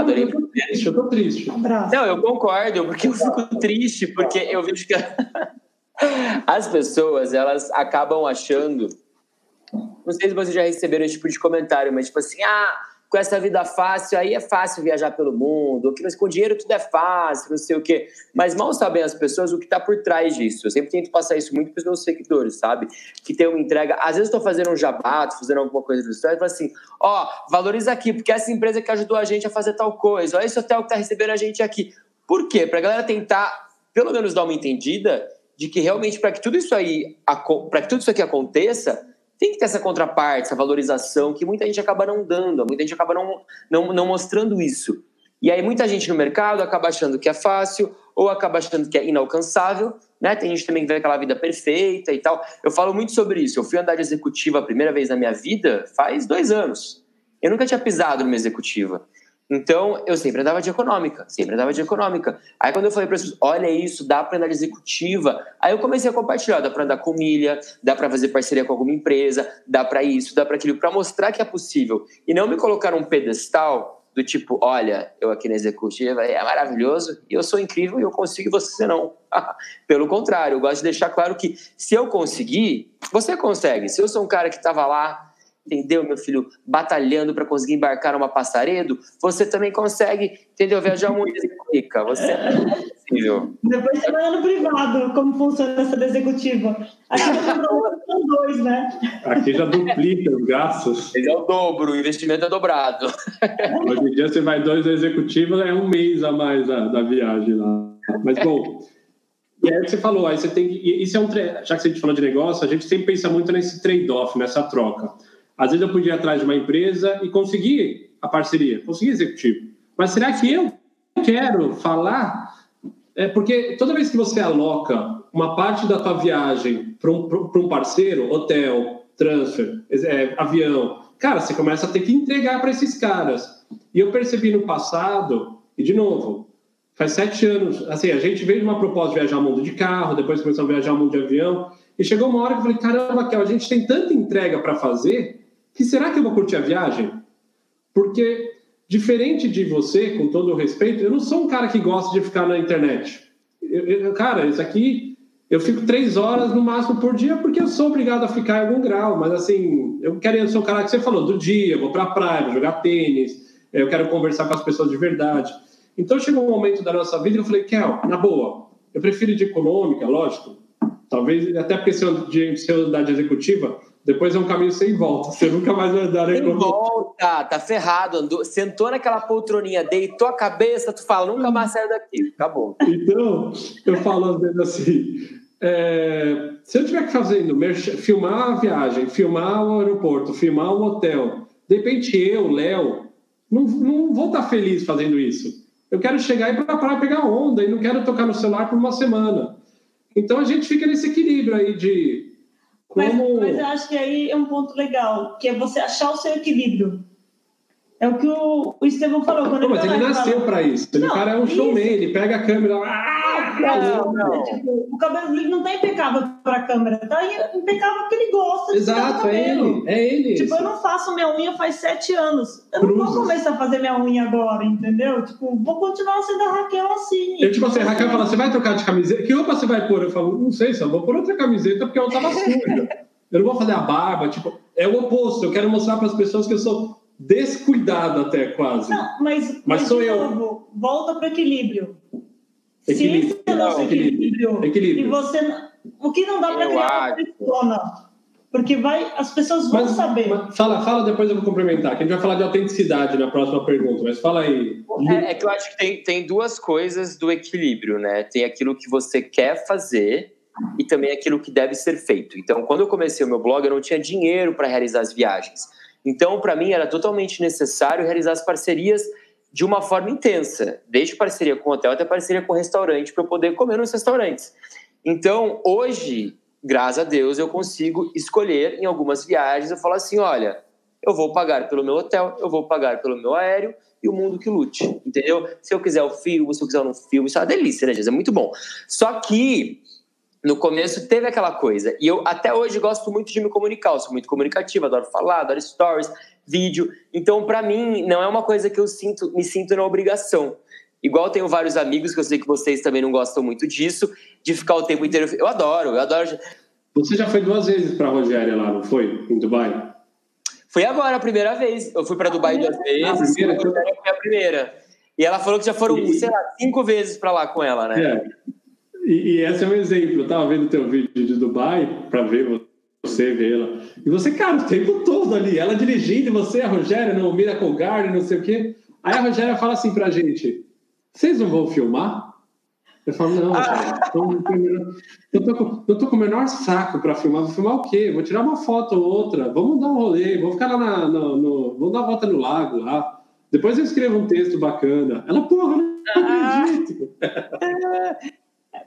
Adorei. Eu tô triste, eu tô triste. Não, eu concordo, porque eu fico triste, porque eu vejo que. *laughs* As pessoas, elas acabam achando. Não sei se vocês já receberam esse tipo de comentário, mas tipo assim, ah, com essa vida fácil, aí é fácil viajar pelo mundo, que com dinheiro tudo é fácil, não sei o quê. Mas mal sabem as pessoas o que está por trás disso. Eu sempre tento passar isso muito para os meus seguidores, sabe? Que tem uma entrega. Às vezes estou fazendo um jabá, fazendo alguma coisa do história, e falo assim: ó, oh, valoriza aqui, porque essa empresa que ajudou a gente a fazer tal coisa, olha esse hotel que está recebendo a gente aqui. Por quê? Para a galera tentar, pelo menos, dar uma entendida de que realmente para que tudo isso aí para que tudo isso aqui aconteça tem que ter essa contraparte, essa valorização que muita gente acaba não dando, muita gente acaba não, não, não mostrando isso. E aí muita gente no mercado acaba achando que é fácil ou acaba achando que é inalcançável, né? Tem gente também que vê aquela vida perfeita e tal. Eu falo muito sobre isso. Eu fui andar de executiva a primeira vez na minha vida faz dois anos. Eu nunca tinha pisado numa executiva. Então, eu sempre andava de econômica, sempre andava de econômica. Aí, quando eu falei para as pessoas, olha isso, dá para andar de executiva, aí eu comecei a compartilhar, dá para andar com milha, dá para fazer parceria com alguma empresa, dá para isso, dá para aquilo, para mostrar que é possível. E não me colocar um pedestal do tipo, olha, eu aqui na executiva é maravilhoso, e eu sou incrível e eu consigo e você não. *laughs* Pelo contrário, eu gosto de deixar claro que se eu conseguir, você consegue. Se eu sou um cara que estava lá entendeu, meu filho, batalhando para conseguir embarcar numa passaredo, você também consegue, entendeu, viajar muito *laughs* e rica. Você, possível. Depois você vai no privado, como funciona essa executiva. Aqui já são dois, né? Aqui já duplica os gastos. Esse é o dobro, o investimento é dobrado. Hoje em dia você vai dois executivos, é um mês a mais da, da viagem lá. Mas, bom, e aí você falou, aí você tem que. Isso é um. Já que a gente falou de negócio, a gente sempre pensa muito nesse trade-off, nessa troca. Às vezes eu podia ir atrás de uma empresa e conseguir a parceria, conseguir executivo. Mas será que eu quero falar? É porque toda vez que você aloca uma parte da tua viagem para um, um parceiro, hotel, transfer, é, avião, cara, você começa a ter que entregar para esses caras. E eu percebi no passado, e de novo, faz sete anos, assim, a gente veio de uma proposta de viajar o mundo de carro, depois começou a viajar o mundo de avião, e chegou uma hora que eu falei, caramba, Kel, a gente tem tanta entrega para fazer, que será que eu vou curtir a viagem? Porque, diferente de você, com todo o respeito, eu não sou um cara que gosta de ficar na internet. Eu, eu, cara, isso aqui, eu fico três horas no máximo por dia porque eu sou obrigado a ficar em algum grau, mas assim, eu quero sou o cara que você falou, do dia, eu vou pra praia, vou jogar tênis, eu quero conversar com as pessoas de verdade. Então chegou um momento da nossa vida e eu falei, Kel, na boa, eu prefiro de econômica, lógico, talvez até porque se eu de, se eu de executiva, depois é um caminho sem volta. Você nunca mais vai andar Sem volta, tá ferrado. Andou, sentou naquela poltroninha, deitou a cabeça, tu fala, nunca mais saiu daqui. Acabou. Então, eu falo às vezes assim. É, se eu estiver fazendo, filmar a viagem, filmar o aeroporto, filmar o hotel, de repente eu, Léo, não, não vou estar feliz fazendo isso. Eu quero chegar e para a praia pegar onda e não quero tocar no celular por uma semana. Então a gente fica nesse equilíbrio aí de mas, mas eu acho que aí é um ponto legal, que é você achar o seu equilíbrio. É o que o, o Estevão falou. Quando Pô, mas ele nasceu para isso. Ele, não, cara é um isso. showman, ele pega a câmera. Ah, não, não. Tipo, o cabelo dele não tá impecável para a câmera, tá impecável porque ele gosta de Exato, é ele. É ele. Tipo, eu não faço minha unha faz sete anos. Eu Cruzes. não vou começar a fazer minha unha agora, entendeu? Tipo, vou continuar sendo a Raquel assim. Eu, tipo assim, a Raquel fala: você vai trocar de camiseta? Que roupa você vai pôr? Eu falo: não sei, só vou pôr outra camiseta porque eu tava suja. *laughs* Eu não vou fazer a barba, tipo, é o oposto. Eu quero mostrar para as pessoas que eu sou descuidado até quase. Não, mas, mas, mas sou eu. Novo, volta para equilíbrio. Esse é o nosso equilíbrio, equilíbrio, e você o que não dá para criar uma porque vai as pessoas vão mas, saber. Mas fala, fala depois eu vou complementar. Que a gente vai falar de autenticidade na próxima pergunta, mas fala aí. É, é que eu acho que tem, tem duas coisas do equilíbrio, né? Tem aquilo que você quer fazer e também aquilo que deve ser feito. Então, quando eu comecei o meu blog, eu não tinha dinheiro para realizar as viagens. Então, para mim, era totalmente necessário realizar as parcerias de uma forma intensa, desde parceria com hotel até parceria com restaurante, para eu poder comer nos restaurantes. Então, hoje, graças a Deus, eu consigo escolher em algumas viagens, eu falo assim, olha, eu vou pagar pelo meu hotel, eu vou pagar pelo meu aéreo e o mundo que lute, entendeu? Se eu quiser o filme, se eu quiser um filme, isso é uma delícia, né, Jesus? É muito bom. Só que no começo teve aquela coisa. E eu até hoje gosto muito de me comunicar. Eu sou muito comunicativa, adoro falar, adoro stories, vídeo. Então, para mim, não é uma coisa que eu sinto, me sinto na obrigação. Igual tenho vários amigos que eu sei que vocês também não gostam muito disso, de ficar o tempo inteiro. Eu adoro, eu adoro. Você já foi duas vezes para Rogéria lá, não foi? Em Dubai? Foi agora a primeira vez. Eu fui para Dubai duas vezes. Ah, a primeira, foi a primeira. E ela falou que já foram, e... sei lá, cinco vezes para lá com ela, né? É. E, e esse é um exemplo. Eu estava vendo teu vídeo de Dubai para ver você vê-la. E você, cara, o tempo todo ali, ela dirigindo, você, a Rogéria, no Miracle Garden, não sei o quê. Aí a Rogéria fala assim pra gente: vocês não vão filmar? Eu falo, não, cara, eu tô, com, eu tô com o menor saco para filmar. Vou filmar o quê? Vou tirar uma foto ou outra, vamos dar um rolê, vou ficar lá na, no, no, Vamos dar uma volta no lago lá. Depois eu escrevo um texto bacana. Ela, porra, não acredito. *laughs*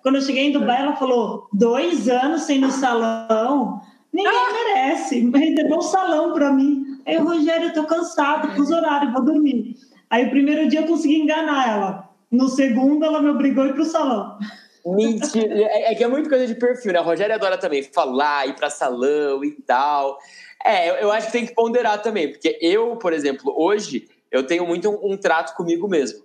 Quando eu cheguei em Dubai, ela falou: dois anos sem no salão, ninguém ah! merece. Reservou um salão para mim. Aí, Rogério, eu tô cansado com os horários, vou dormir. Aí, o primeiro dia eu consegui enganar ela. No segundo, ela me obrigou a ir pro salão. Mentira. É, é que é muito coisa de perfil, né? A Rogéria adora também falar, ir para salão e tal. É, eu, eu, acho que tem que ponderar também, porque eu, por exemplo, hoje, eu tenho muito um, um trato comigo mesmo.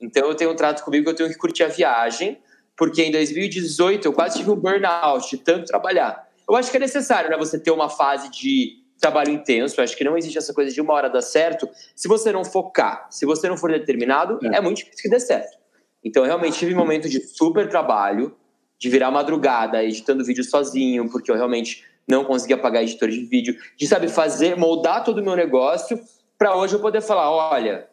Então, eu tenho um trato comigo, eu tenho que curtir a viagem, porque em 2018 eu quase tive um burnout de tanto trabalhar. Eu acho que é necessário, né, você ter uma fase de trabalho intenso. Eu acho que não existe essa coisa de uma hora dar certo. Se você não focar, se você não for determinado, é, é muito difícil que dê certo. Então, eu realmente tive um momento de super trabalho, de virar madrugada editando vídeo sozinho, porque eu realmente não conseguia pagar editor de vídeo, de saber fazer, moldar todo o meu negócio para hoje eu poder falar, olha,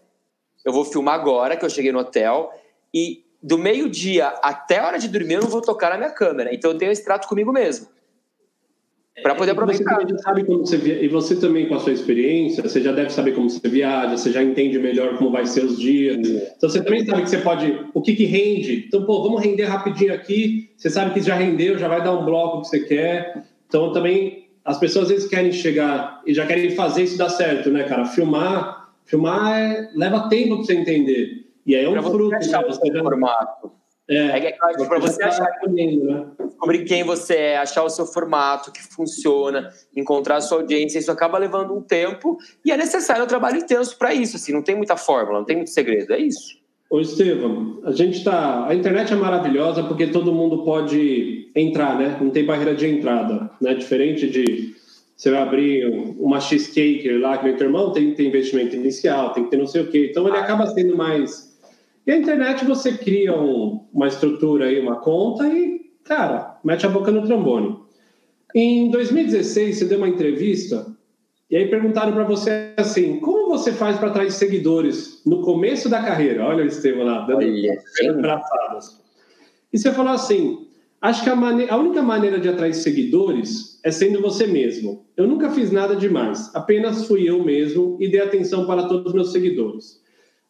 eu vou filmar agora que eu cheguei no hotel e do meio-dia até a hora de dormir eu não vou tocar na minha câmera. Então eu tenho esse trato comigo mesmo. Para poder aproveitar. Você sabe como você via... E você também, com a sua experiência, você já deve saber como você viaja, você já entende melhor como vai ser os dias. Então você também sabe que você pode. O que, que rende? Então, pô, vamos render rapidinho aqui. Você sabe que já rendeu, já vai dar um bloco que você quer. Então também as pessoas às vezes querem chegar e já querem fazer isso dar certo, né, cara? Filmar, filmar é... leva tempo para você entender. E aí é um pra fruto. Você né? o seu formato. É, é, é para você achar né? descobrir quem você é, achar o seu formato que funciona, encontrar a sua audiência, isso acaba levando um tempo e é necessário um trabalho intenso para isso. Assim, não tem muita fórmula, não tem muito segredo, é isso. Ô Estevam, a gente tá. A internet é maravilhosa porque todo mundo pode entrar, né? Não tem barreira de entrada, né? Diferente de você vai abrir uma cheesecake lá que o teu irmão tem que ter investimento inicial, tem que ter não sei o quê. Então ele acaba sendo mais. E a internet você cria um, uma estrutura aí, uma conta e, cara, mete a boca no trombone. Em 2016, você deu uma entrevista e aí perguntaram para você assim: como você faz para atrair seguidores no começo da carreira? Olha o Estevam lá, dando braçadas. E você falou assim: Acho que a, a, única maneira de atrair seguidores é sendo você mesmo. Eu nunca fiz nada demais, apenas fui eu mesmo e dei atenção para todos os meus seguidores.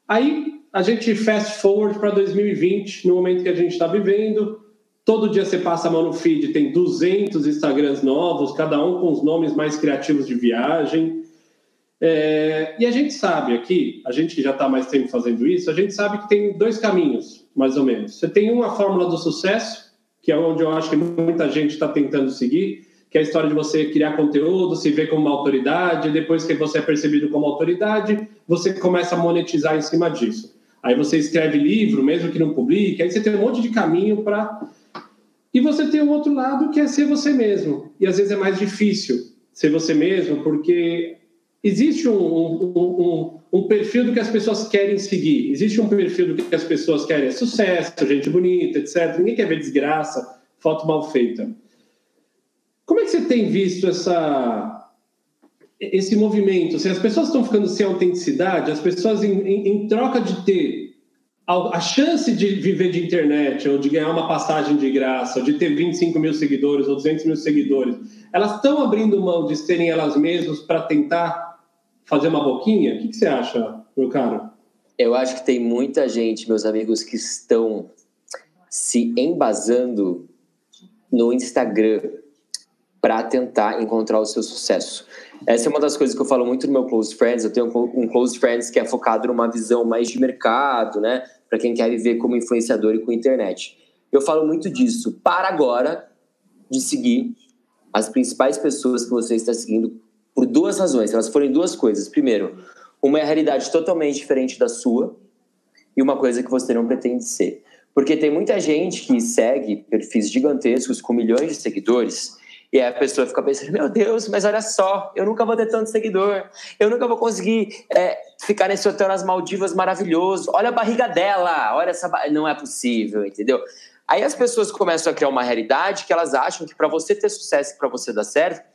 Aí a gente fast forward para 2020, no momento que a gente está vivendo. Todo dia você passa a mão no feed, tem 200 Instagrams novos, cada um com os nomes mais criativos de viagem. É, e a gente sabe aqui, a gente que já está mais tempo fazendo isso, a gente sabe que tem dois caminhos, mais ou menos. Você tem uma fórmula do sucesso, que é onde eu acho que muita gente está tentando seguir, que é a história de você criar conteúdo, se ver como uma autoridade, depois que você é percebido como autoridade, você começa a monetizar em cima disso. Aí você escreve livro, mesmo que não publique, aí você tem um monte de caminho para. E você tem um outro lado que é ser você mesmo. E às vezes é mais difícil ser você mesmo, porque existe um, um, um, um, perfil do que as pessoas querem seguir, existe um perfil do que as pessoas querem é sucesso, gente bonita, etc. Ninguém quer ver desgraça, foto mal feita. Como é que você tem visto essa, esse movimento? Se as pessoas estão ficando sem autenticidade, as pessoas, em, em, em troca de ter a, a chance de viver de internet, ou de ganhar uma passagem de graça, ou de ter 25 mil seguidores, ou 200 mil seguidores, elas estão abrindo mão de serem elas mesmas para tentar fazer uma boquinha? O que, que você acha, meu caro? Eu acho que tem muita gente, meus amigos, que estão se embasando no Instagram para tentar encontrar o seu sucesso. Essa é uma das coisas que eu falo muito no meu close friends. Eu tenho um close friends que é focado numa visão mais de mercado, né? Para quem quer viver como influenciador e com internet. Eu falo muito disso. Para agora de seguir as principais pessoas que você está seguindo por duas razões. Elas forem duas coisas. Primeiro, uma é a realidade totalmente diferente da sua e uma coisa que você não pretende ser. Porque tem muita gente que segue perfis gigantescos com milhões de seguidores e aí a pessoa fica pensando: meu Deus, mas olha só, eu nunca vou ter tanto seguidor, eu nunca vou conseguir é, ficar nesse hotel nas Maldivas maravilhoso. Olha a barriga dela, olha essa. Não é possível, entendeu? Aí as pessoas começam a criar uma realidade que elas acham que para você ter sucesso, para você dar certo,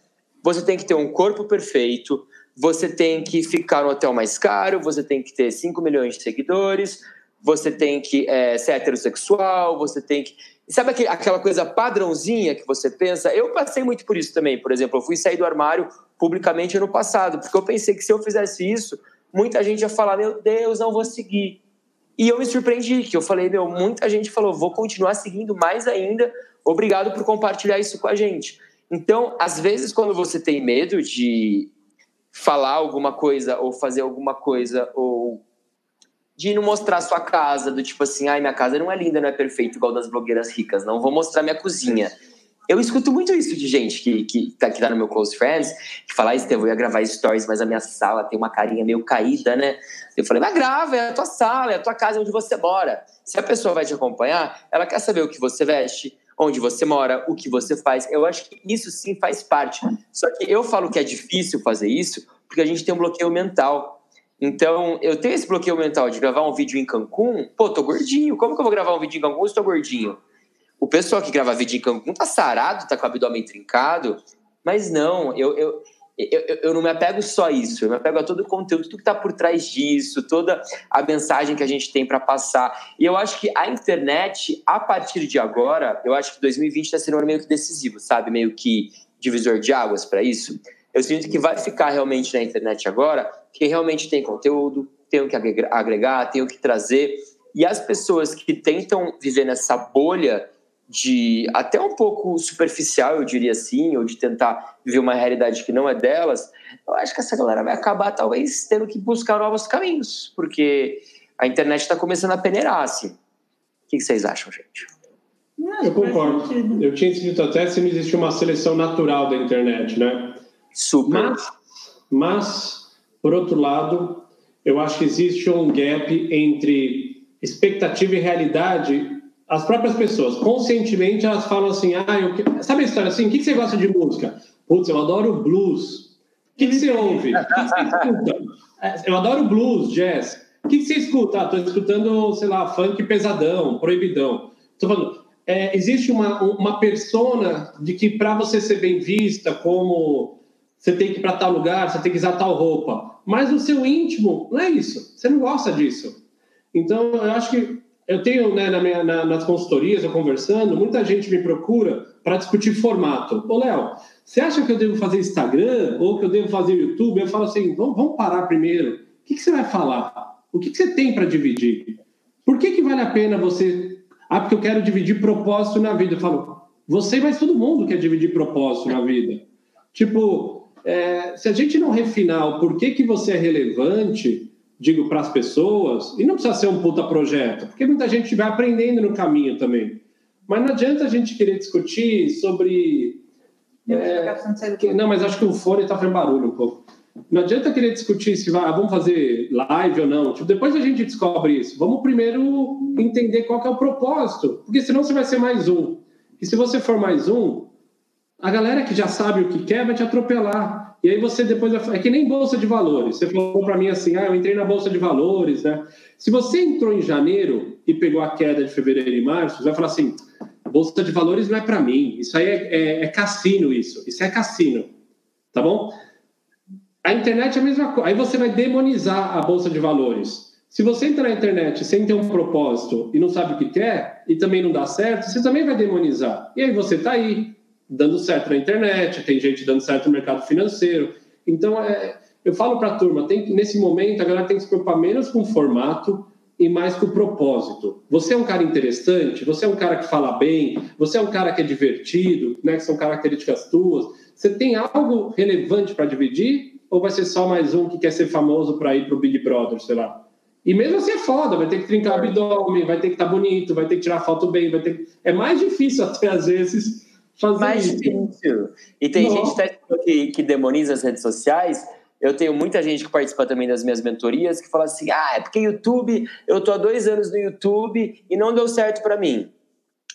você tem que ter um corpo perfeito, você tem que ficar no hotel mais caro, você tem que ter 5 milhões de seguidores, você tem que é, ser heterossexual, você tem que. Sabe aquela coisa padrãozinha que você pensa? Eu passei muito por isso também. Por exemplo, eu fui sair do armário publicamente ano passado, porque eu pensei que se eu fizesse isso, muita gente ia falar: Meu Deus, não vou seguir. E eu me surpreendi, que eu falei: Meu, muita gente falou, vou continuar seguindo mais ainda. Obrigado por compartilhar isso com a gente. Então, às vezes, quando você tem medo de falar alguma coisa ou fazer alguma coisa ou de não mostrar sua casa, do tipo assim, ai, minha casa não é linda, não é perfeita igual das blogueiras ricas, não vou mostrar minha cozinha. Eu escuto muito isso de gente que, que, tá, que tá no meu Close Friends, que fala, ah, Estevão, eu ia gravar stories, mas a minha sala tem uma carinha meio caída, né? Eu falei, mas grava, é a tua sala, é a tua casa, é onde você mora. Se a pessoa vai te acompanhar, ela quer saber o que você veste, onde você mora, o que você faz. Eu acho que isso sim faz parte. Só que eu falo que é difícil fazer isso porque a gente tem um bloqueio mental. Então, eu tenho esse bloqueio mental de gravar um vídeo em Cancún. Pô, tô gordinho. Como que eu vou gravar um vídeo em Cancún se tô gordinho? O pessoal que grava vídeo em Cancún tá sarado, tá com o abdômen trincado. Mas não, eu, eu, eu, eu não me apego só a isso. Eu me apego a todo o conteúdo, tudo que tá por trás disso, toda a mensagem que a gente tem para passar. E eu acho que a internet, a partir de agora, eu acho que 2020 tá sendo um ano meio que decisivo, sabe? Meio que divisor de águas para isso. Eu sinto que vai ficar realmente na internet agora que realmente tem conteúdo, tem o que agregar, tem o que trazer. E as pessoas que tentam viver nessa bolha de até um pouco superficial, eu diria assim, ou de tentar viver uma realidade que não é delas, eu acho que essa galera vai acabar talvez tendo que buscar novos caminhos, porque a internet está começando a peneirar, assim. O que vocês acham, gente? Eu concordo. Eu tinha escrito até se não existe uma seleção natural da internet, né? Super. Mas, mas por outro lado, eu acho que existe um gap entre expectativa e realidade. As próprias pessoas, conscientemente, elas falam assim: ah, eu... sabe a história assim? O que você gosta de música? Putz, eu adoro blues. O que, você ouve? O que, você escuta? Eu adoro blues, jazz. O que, você escuta? Estou ah, escutando, sei lá, funk pesadão, proibidão. Estou falando, é, existe uma, uma persona de que para você ser bem vista como você tem que ir para tal lugar, você tem que usar tal roupa mas o seu íntimo não é isso. Você não gosta disso. Então, eu acho que eu tenho né, na minha, na, nas consultorias, eu conversando, muita gente me procura para discutir formato. Ô, Léo, você acha que eu devo fazer Instagram ou que eu devo fazer YouTube? Eu falo assim, vamos, vamos parar primeiro. O que, que, você vai falar? O que, que você tem para dividir? Por que, que vale a pena você... Ah, porque eu quero dividir propósito na vida. Eu falo, você, mas todo mundo quer dividir propósito na vida. Tipo, é, se a gente não refinar o porquê que você é relevante, digo, para as pessoas, e não precisa ser um puta projeto, porque muita gente vai aprendendo no caminho também. Mas não adianta a gente querer discutir sobre. É, que, não, mas acho que o fone está fazendo barulho um pouco. Não adianta querer discutir se vai, ah, vamos fazer live ou não. Tipo, depois a gente descobre isso. Vamos primeiro entender qual é o propósito, porque senão você vai ser mais um. E se você for mais um, a galera que já sabe o que quer vai te atropelar. E aí você depois vai... é que nem bolsa de valores. Você falou para mim assim: "Ah, eu entrei na bolsa de valores", né? Se você entrou em janeiro e pegou a queda de fevereiro e março, você vai falar assim: "Bolsa de valores não é para mim. Isso aí é, é, é cassino isso. Isso é cassino". Tá bom? A internet é a mesma coisa. Aí você vai demonizar a bolsa de valores. Se você entrar na internet sem ter um propósito e não sabe o que quer e também não dá certo, você também vai demonizar. E aí você tá aí dando certo na internet, tem gente dando certo no mercado financeiro. Então, é, eu falo para a turma, tem, nesse momento a galera tem que se preocupar menos com o formato e mais com o propósito. Você é um cara interessante, você é um cara que fala bem, você é um cara que é divertido, né, que são características tuas. Você tem algo relevante para dividir ou vai ser só mais um que quer ser famoso para ir para o Big Brother, sei lá? E mesmo assim é foda, vai ter que trincar o abdômen, vai ter que estar tá bonito, vai ter que tirar foto bem, vai ter É mais difícil *laughs* até às vezes fazer mais isso. difícil. E tem Nossa. gente que, que demoniza as redes sociais. Eu tenho muita gente que participa também das minhas mentorias que fala assim: ah, é porque YouTube, eu tô há dois anos no YouTube e não deu certo para mim.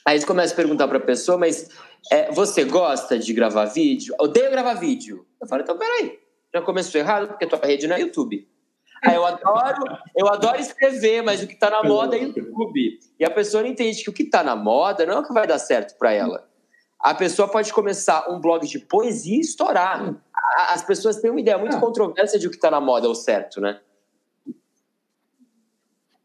Aí você começa a perguntar para a pessoa, mas é, você gosta de gravar vídeo? Odeio gravar vídeo. Eu falo, então peraí, já começou errado porque tua rede não é YouTube. Ah, eu adoro, eu adoro escrever, mas o que está na moda é YouTube. E a pessoa não entende que o que está na moda não é o que vai dar certo para ela a pessoa pode começar um blog de poesia e estourar. As pessoas têm uma ideia muito é. controversa de o que está na moda ou certo, né?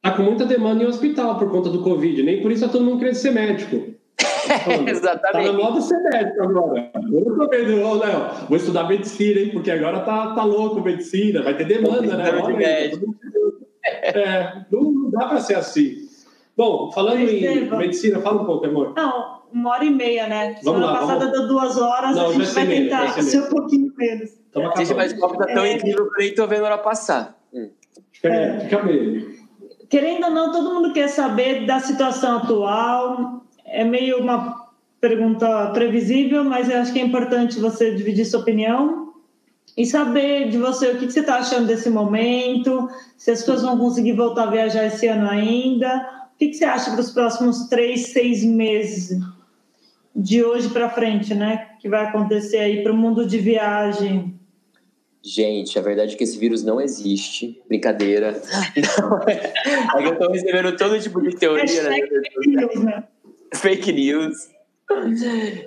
Tá com muita demanda em hospital por conta do Covid. Nem por isso tá todo mundo querendo ser médico. *laughs* Exatamente. Tá na moda ser médico agora. Eu não tô vendo, ô, Léo, vou estudar medicina, hein? Porque agora tá, tá louco medicina, vai ter demanda, né? De médico. É, não, não dá para ser assim. Bom, falando em medicina, fala um pouco, amor. Não, uma hora e meia, né? Vamos Semana lá, passada vamos... deu duas horas, Não, a gente vai tentar meio, ser um pouquinho menos. Gente, mas o copo tá tão é... incrível que nem tô vendo a hora passar. Hum. É, fica meio. Querendo ou não, todo mundo quer saber da situação atual. É meio uma pergunta previsível, mas eu acho que é importante você dividir sua opinião e saber de você o que você está achando desse momento, se as pessoas vão conseguir voltar a viajar esse ano ainda. O que você acha para os próximos três, seis meses? De hoje para frente, né? Que vai acontecer aí para o mundo de viagem. Gente, a verdade é que esse vírus não existe. Brincadeira. *laughs* Não, é, é eu estou recebendo todo tipo de teoria. Né? Fake news, né? Fake news.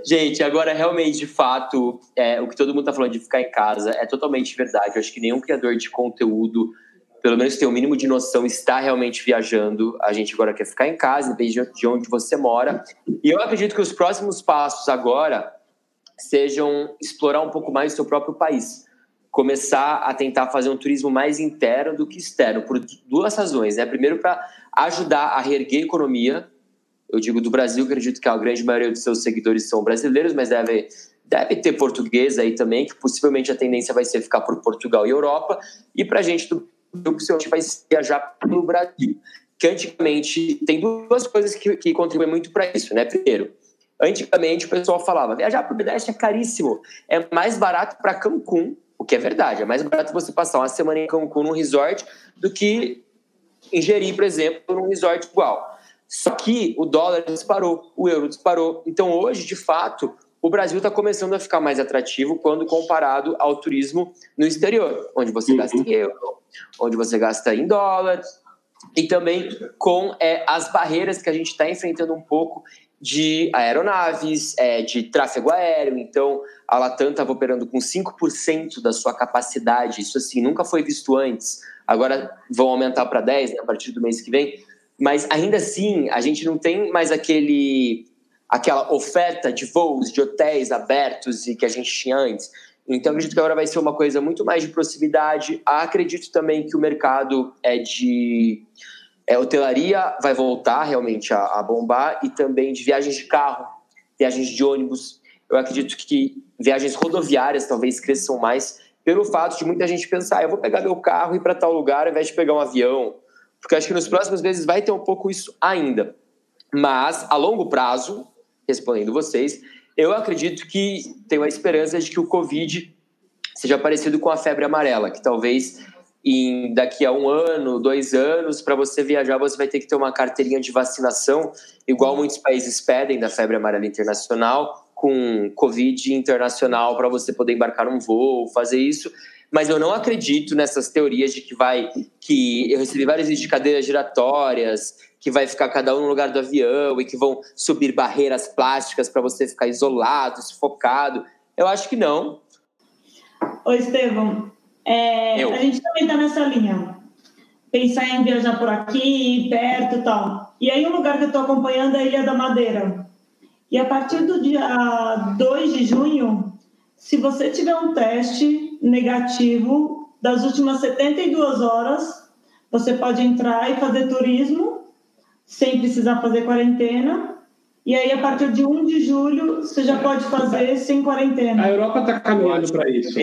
Gente, agora realmente, de fato, é, o que todo mundo está falando de ficar em casa é totalmente verdade. Eu acho que nenhum criador de conteúdo, pelo menos tem o um mínimo de noção, está realmente viajando. A gente agora quer ficar em casa, depende de onde você mora. E eu acredito que os próximos passos agora sejam explorar um pouco mais o seu próprio país. Começar a tentar fazer um turismo mais interno do que externo, por duas razões. Né? Primeiro, para ajudar a reerguer a economia eu digo do Brasil, acredito que a grande maioria dos seus seguidores são brasileiros, mas deve, deve ter português aí também, que possivelmente a tendência vai ser ficar por Portugal e Europa. E para a gente do Brasil, possivelmente vai viajar para o Brasil. Que antigamente tem duas coisas que, que contribuem muito para isso, né? Primeiro, antigamente o pessoal falava: viajar para o Nordeste é caríssimo, é mais barato para Cancún, o que é verdade, é mais barato você passar uma semana em Cancún num resort do que ingerir, por exemplo, num resort igual. Só que o dólar disparou, o euro disparou. Então, hoje, de fato, o Brasil está começando a ficar mais atrativo quando comparado ao turismo no exterior, onde você gasta em euro, onde você gasta em dólar, e também com é, as barreiras que a gente está enfrentando um pouco de aeronaves, é, de tráfego aéreo. Então, a Latam estava operando com 5% da sua capacidade. Isso, assim, nunca foi visto antes. Agora vão aumentar para 10% né, a partir do mês que vem. Mas ainda assim, a gente não tem mais aquele aquela oferta de voos, de hotéis abertos e que a gente tinha antes. Então, acredito que agora vai ser uma coisa muito mais de proximidade. Acredito também que o mercado é de é, hotelaria vai voltar realmente a, a, bombar e também de viagens de carro, viagens de ônibus. Eu acredito que viagens rodoviárias talvez cresçam mais pelo fato de muita gente pensar, ah, eu vou pegar meu carro e ir para tal lugar ao invés de pegar um avião porque acho que nos próximos meses vai ter um pouco isso ainda. Mas, a longo prazo, respondendo vocês, eu acredito que tenho a esperança de que o Covid seja parecido com a febre amarela, que talvez em daqui a um ano, dois anos, para você viajar, você vai ter que ter uma carteirinha de vacinação, igual muitos países pedem da febre amarela internacional, com Covid internacional para você poder embarcar num voo, fazer isso. Mas eu não acredito nessas teorias de que vai que eu recebi vídeos de cadeiras giratórias, que vai ficar cada um no lugar do avião e que vão subir barreiras plásticas para você ficar isolado, sufocado. Eu acho que não. Ô, Estevão, é, a gente também está nessa linha. Pensar em viajar por aqui, perto e tal. E aí, um lugar que eu estou acompanhando é a Ilha da Madeira. E a partir do dia 2 de junho, se você tiver um teste negativo das últimas 72 horas, você pode entrar e fazer turismo sem precisar fazer quarentena. E aí, a partir de 1 de julho, você já pode fazer sem quarentena. A Europa está caminhando para isso.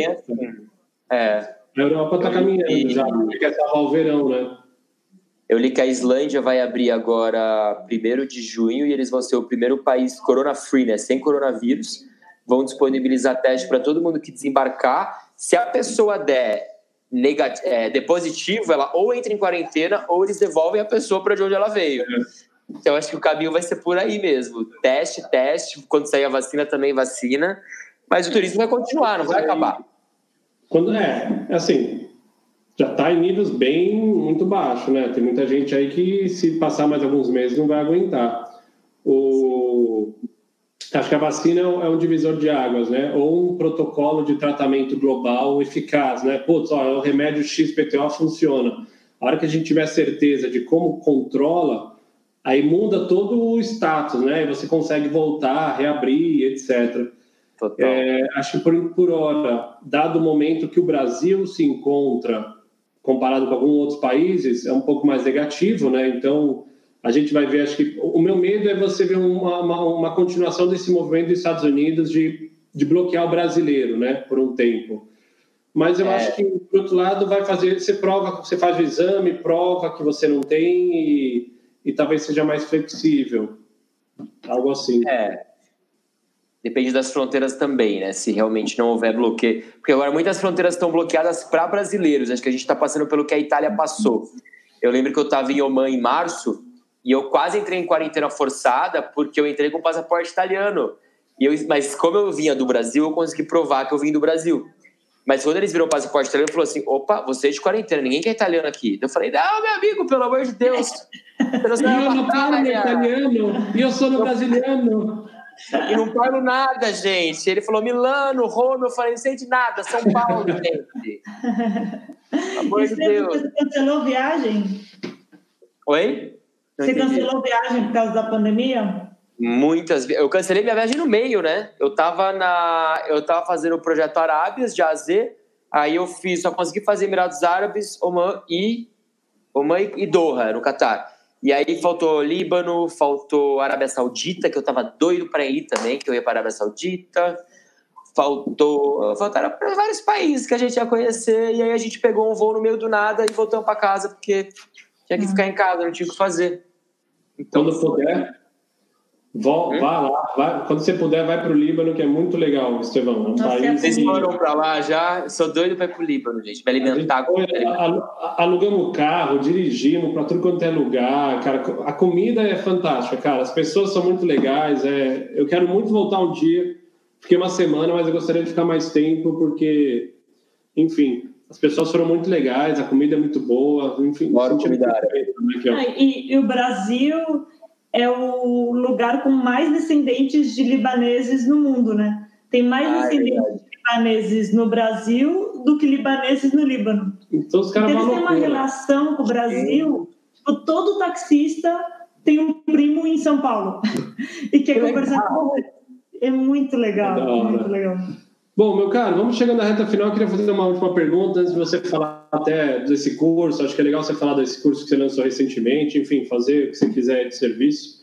É. A Europa está caminhando já, porque quer salvar o verão, né? Eu li que a Islândia vai abrir agora 1 de junho e eles vão ser o primeiro país corona-free, né? Sem coronavírus. Vão disponibilizar teste para todo mundo que desembarcar se a pessoa der negat é, de positivo, ela ou entra em quarentena ou eles devolvem a pessoa para de onde ela veio. Então, acho que o caminho vai ser por aí mesmo. Teste, teste. Quando sair a vacina, também vacina. Mas o turismo vai continuar, não vai acabar. Quando é, assim, já está em níveis bem muito baixos, né? Tem muita gente aí que, se passar mais alguns meses, não vai aguentar. O, Acho que a vacina é um divisor de águas, né? Ou um protocolo de tratamento global eficaz, né? Putz, ó, o remédio XPTO funciona. A hora que a gente tiver certeza de como controla, aí muda todo o status, né? E você consegue voltar, reabrir, etc. Total. É, acho que por, por hora, dado o momento que o Brasil se encontra, comparado com alguns outros países, é um pouco mais negativo, né? Então, a gente vai ver, acho que o meu medo é você ver uma, uma, uma continuação desse movimento dos Estados Unidos de, de bloquear o brasileiro, né, por um tempo. Mas eu é. acho que, por outro lado, vai fazer, você prova, você faz o exame, prova que você não tem e, e talvez seja mais flexível. Algo assim. É. Depende das fronteiras também, né? Se realmente não houver bloqueio. Porque agora muitas fronteiras estão bloqueadas para brasileiros. Acho que a gente está passando pelo que a Itália passou. Eu lembro que eu estava em Oman em março e eu quase entrei em quarentena forçada porque eu entrei com passaporte italiano. E eu, mas como eu vinha do Brasil, eu consegui provar que eu vim do Brasil. Mas quando eles viram o passaporte italiano, falou assim: opa, você é de quarentena, ninguém quer italiano aqui. Eu falei: não, meu amigo, pelo amor de Deus. *laughs* Eu não falo italiano, e eu sou no brasiliano. E não falo nada, gente. Ele falou Milano, Roma. Eu falei, não sei de nada. São Paulo, *laughs* gente. Pelo amor de Deus. Você cancelou viagem? Oi? Você cancelou viagem por causa da pandemia? Muitas Eu cancelei minha viagem no meio, né? Eu tava na. Eu tava fazendo o projeto Arábias de AZ. Aí eu fiz, só consegui fazer Emirados Árabes, Oman e. Oman e Doha, no Catar. E aí faltou Líbano, faltou Arábia Saudita, que eu tava doido para ir também, que eu ia para Arábia Saudita. Faltou. Faltaram vários países que a gente ia conhecer. E aí a gente pegou um voo no meio do nada e voltamos para casa, porque tinha que ficar em casa, não tinha o que fazer. Então, Quando puder, Vá, hum? vá lá, vá, quando você puder, vai para o Líbano, que é muito legal, Estevão. É um Nossa, país Vocês foram para lá já? Sou doido para ir para o Líbano, gente. Me alimentar. Foi, alugamos carro, dirigimos para tudo quanto é lugar. Cara, a comida é fantástica, cara. As pessoas são muito legais. É, eu quero muito voltar um dia. Fiquei uma semana, mas eu gostaria de ficar mais tempo, porque, enfim, as pessoas foram muito legais, a comida é muito boa. Enfim, Bora comida árabe. Ah, e, e o Brasil é o lugar com mais descendentes de libaneses no mundo, né? Tem mais ah, é descendentes é de libaneses no Brasil do que libaneses no Líbano. Então os caras então, eles têm uma relação com o Brasil. Tipo, todo taxista tem um primo em São Paulo *laughs* e quer conversar com É muito legal, é muito legal. Bom, meu caro, vamos chegando na reta final. Eu queria fazer uma última pergunta antes de você falar até desse curso. Acho que é legal você falar desse curso que você lançou recentemente. Enfim, fazer o que você quiser de serviço.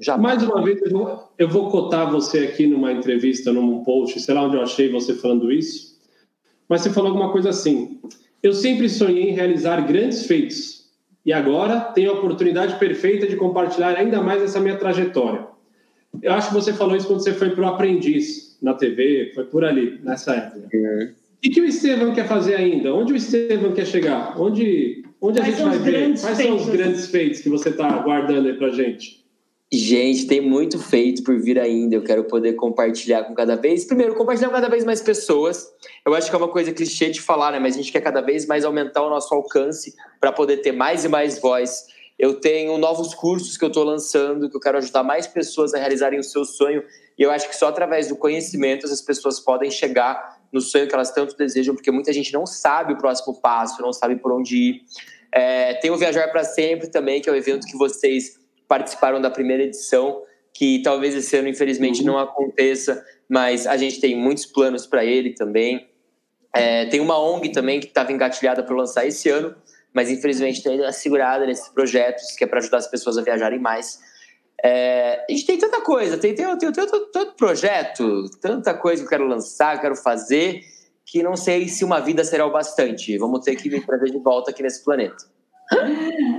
Já Mais uma vez, eu vou, eu vou cotar você aqui numa entrevista, num post, sei lá onde eu achei você falando isso. Mas você falou alguma coisa assim. Eu sempre sonhei em realizar grandes feitos. E agora tenho a oportunidade perfeita de compartilhar ainda mais essa minha trajetória. Eu acho que você falou isso quando você foi para o Aprendiz na TV, foi por ali, nessa época. É. E que o Estevam quer fazer ainda? Onde o Estevam quer chegar? Onde, onde a gente vai ver? Quais são os grandes feitos que você está guardando aí para gente? Gente, tem muito feito por vir ainda. Eu quero poder compartilhar com cada vez. Primeiro, compartilhar com cada vez mais pessoas. Eu acho que é uma coisa clichê de falar, né? Mas a gente quer cada vez mais aumentar o nosso alcance para poder ter mais e mais voz. Eu tenho novos cursos que eu estou lançando, que eu quero ajudar mais pessoas a realizarem o seu sonho e eu acho que só através do conhecimento as pessoas podem chegar no sonho que elas tanto desejam, porque muita gente não sabe o próximo passo, não sabe por onde ir. É, tem o Viajar para Sempre também, que é o evento que vocês participaram da primeira edição, que talvez esse ano, infelizmente, uhum. não aconteça, mas a gente tem muitos planos para ele também. É, tem uma ONG também que estava engatilhada para lançar esse ano, mas infelizmente está segurada nesses projetos, que é para ajudar as pessoas a viajarem mais. É, a gente tem tanta coisa, tem, tem, tem, tem tanto projeto, tanta coisa que eu quero lançar, quero fazer, que não sei se uma vida será o bastante. Vamos ter que me trazer de volta aqui nesse planeta.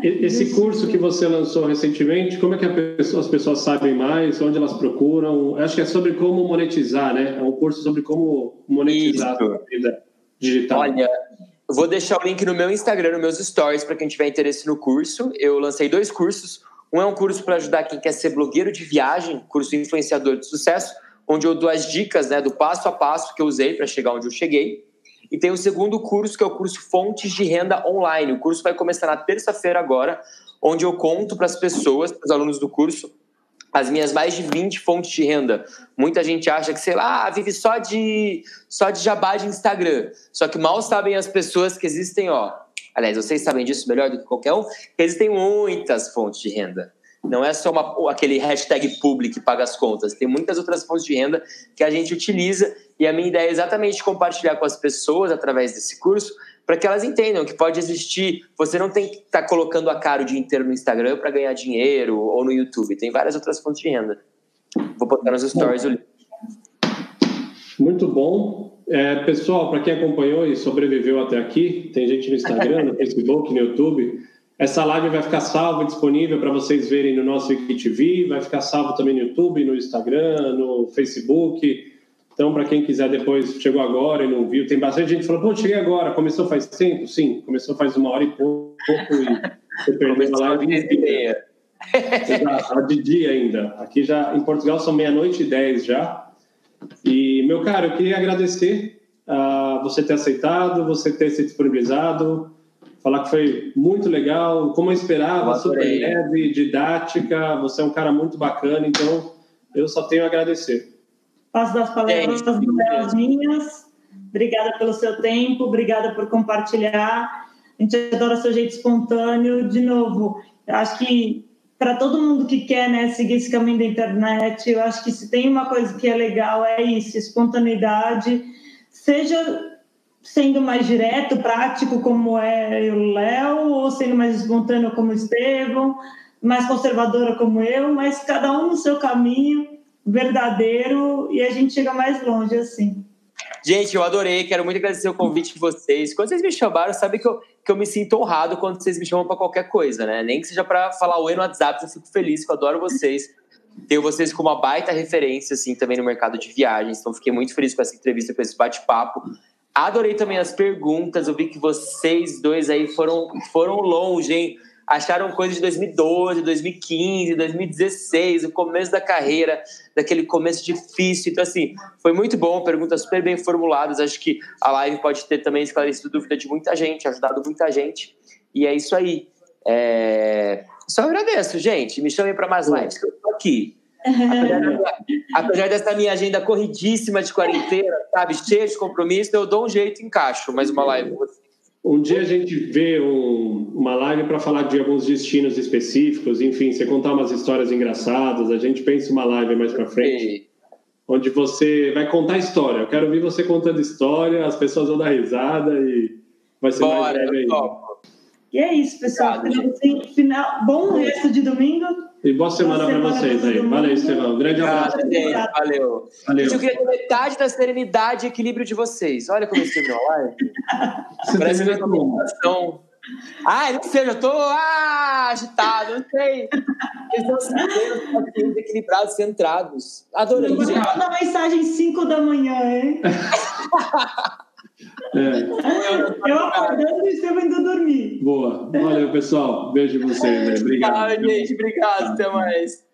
Esse curso que você lançou recentemente, como é que pessoa, as pessoas sabem mais? Onde elas procuram? Acho que é sobre como monetizar, né? É um curso sobre como monetizar Isso. a vida digital. Olha, vou deixar o link no meu Instagram, nos meus stories, para quem tiver interesse no curso. Eu lancei dois cursos. Um é um curso para ajudar quem quer ser blogueiro de viagem, curso influenciador de sucesso, onde eu dou as dicas né, do passo a passo que eu usei para chegar onde eu cheguei. E tem o segundo curso, que é o curso Fontes de Renda Online. O curso vai começar na terça-feira agora, onde eu conto para as pessoas, para os alunos do curso, as minhas mais de 20 fontes de renda. Muita gente acha que, sei lá, vive só de, só de jabá de Instagram. Só que mal sabem as pessoas que existem, ó, aliás, vocês sabem disso melhor do que qualquer um, existem muitas fontes de renda. Não é só uma, aquele hashtag public que paga as contas. Tem muitas outras fontes de renda que a gente utiliza e a minha ideia é exatamente compartilhar com as pessoas através desse curso para que elas entendam que pode existir. Você não tem que estar tá colocando a cara o dia inteiro no Instagram para ganhar dinheiro ou no YouTube. Tem várias outras fontes de renda. Vou botar nos stories o link. Muito bom. É, pessoal, para quem acompanhou e sobreviveu até aqui, tem gente no Instagram, no Facebook, no YouTube. Essa live vai ficar salva e disponível para vocês verem no nosso IGTV, vai ficar salvo também no YouTube, no Instagram, no Facebook. Então, para quem quiser depois, chegou agora e não viu, tem bastante gente que falou, pô, cheguei agora, começou faz tempo? Sim, começou faz uma hora e pouco e você perdeu a live inteira. Exato, de dia ainda. Aqui já, em Portugal, são meia-noite e dez já. E, meu caro, eu queria agradecer. Uh, você ter aceitado, você ter se disponibilizado, falar que foi muito legal, como eu esperava, eu super leve, didática, você é um cara muito bacana, então eu só tenho a agradecer. Faço das palavras das minhas. Obrigada pelo seu tempo, obrigada por compartilhar. A gente adora seu jeito espontâneo. De novo, acho que para todo mundo que quer né, seguir esse caminho da internet, eu acho que se tem uma coisa que é legal é isso, espontaneidade, seja sendo mais direto, prático como é o Léo, ou sendo mais espontâneo como o Estevão, mais conservadora como eu, mas cada um no seu caminho verdadeiro e a gente chega mais longe assim. Gente, eu adorei, quero muito agradecer o convite de vocês. Quando vocês me chamaram, sabe que eu, que eu me sinto honrado quando vocês me chamam para qualquer coisa, né? Nem que seja para falar oi no WhatsApp, eu fico feliz, que eu adoro vocês. Tenho vocês como uma baita referência, assim, também no mercado de viagens. Então, fiquei muito feliz com essa entrevista, com esse bate-papo. Adorei também as perguntas. Eu vi que vocês dois aí foram, foram longe, hein? Acharam coisas de 2012, 2015, 2016, o começo da carreira, daquele começo difícil. Então, assim, foi muito bom, perguntas super bem formuladas. Acho que a live pode ter também esclarecido dúvida de muita gente, ajudado muita gente. E é isso aí. É... Só agradeço, gente. Me chamem para mais lives, que eu tô aqui. Apesar, *laughs* apesar, dessa minha agenda corridíssima de quarentena, sabe, cheia de compromisso, eu dou um jeito e encaixo mais uma live com você. Um dia a gente vê um, uma live para falar de alguns destinos específicos, enfim, você contar umas histórias engraçadas, a gente pensa uma live mais para frente, onde você vai contar história. Eu quero ouvir você contando história, as pessoas vão dar risada e vai ser Bora, mais leve ainda. E é isso, pessoal. Final, bom resto de domingo. E boa semana, semana para vocês aí. Valeu, Estevão. Grande abraço. Valeu. Valeu. Eu queria ter metade da serenidade e equilíbrio de vocês. Olha como eu terminou a live. Você Parece que uma meditação. Ah, não sei, eu tô ah, agitado, não sei. Eles estão se equilibrados, centrados. Adorei. Eu vou mandar mensagem 5 da manhã, hein? *laughs* É. Eu acordando e Estevam indo dormir. Boa. Valeu, pessoal. Beijo em vocês. Né? Obrigado. Tchau, gente. Obrigado. Até mais.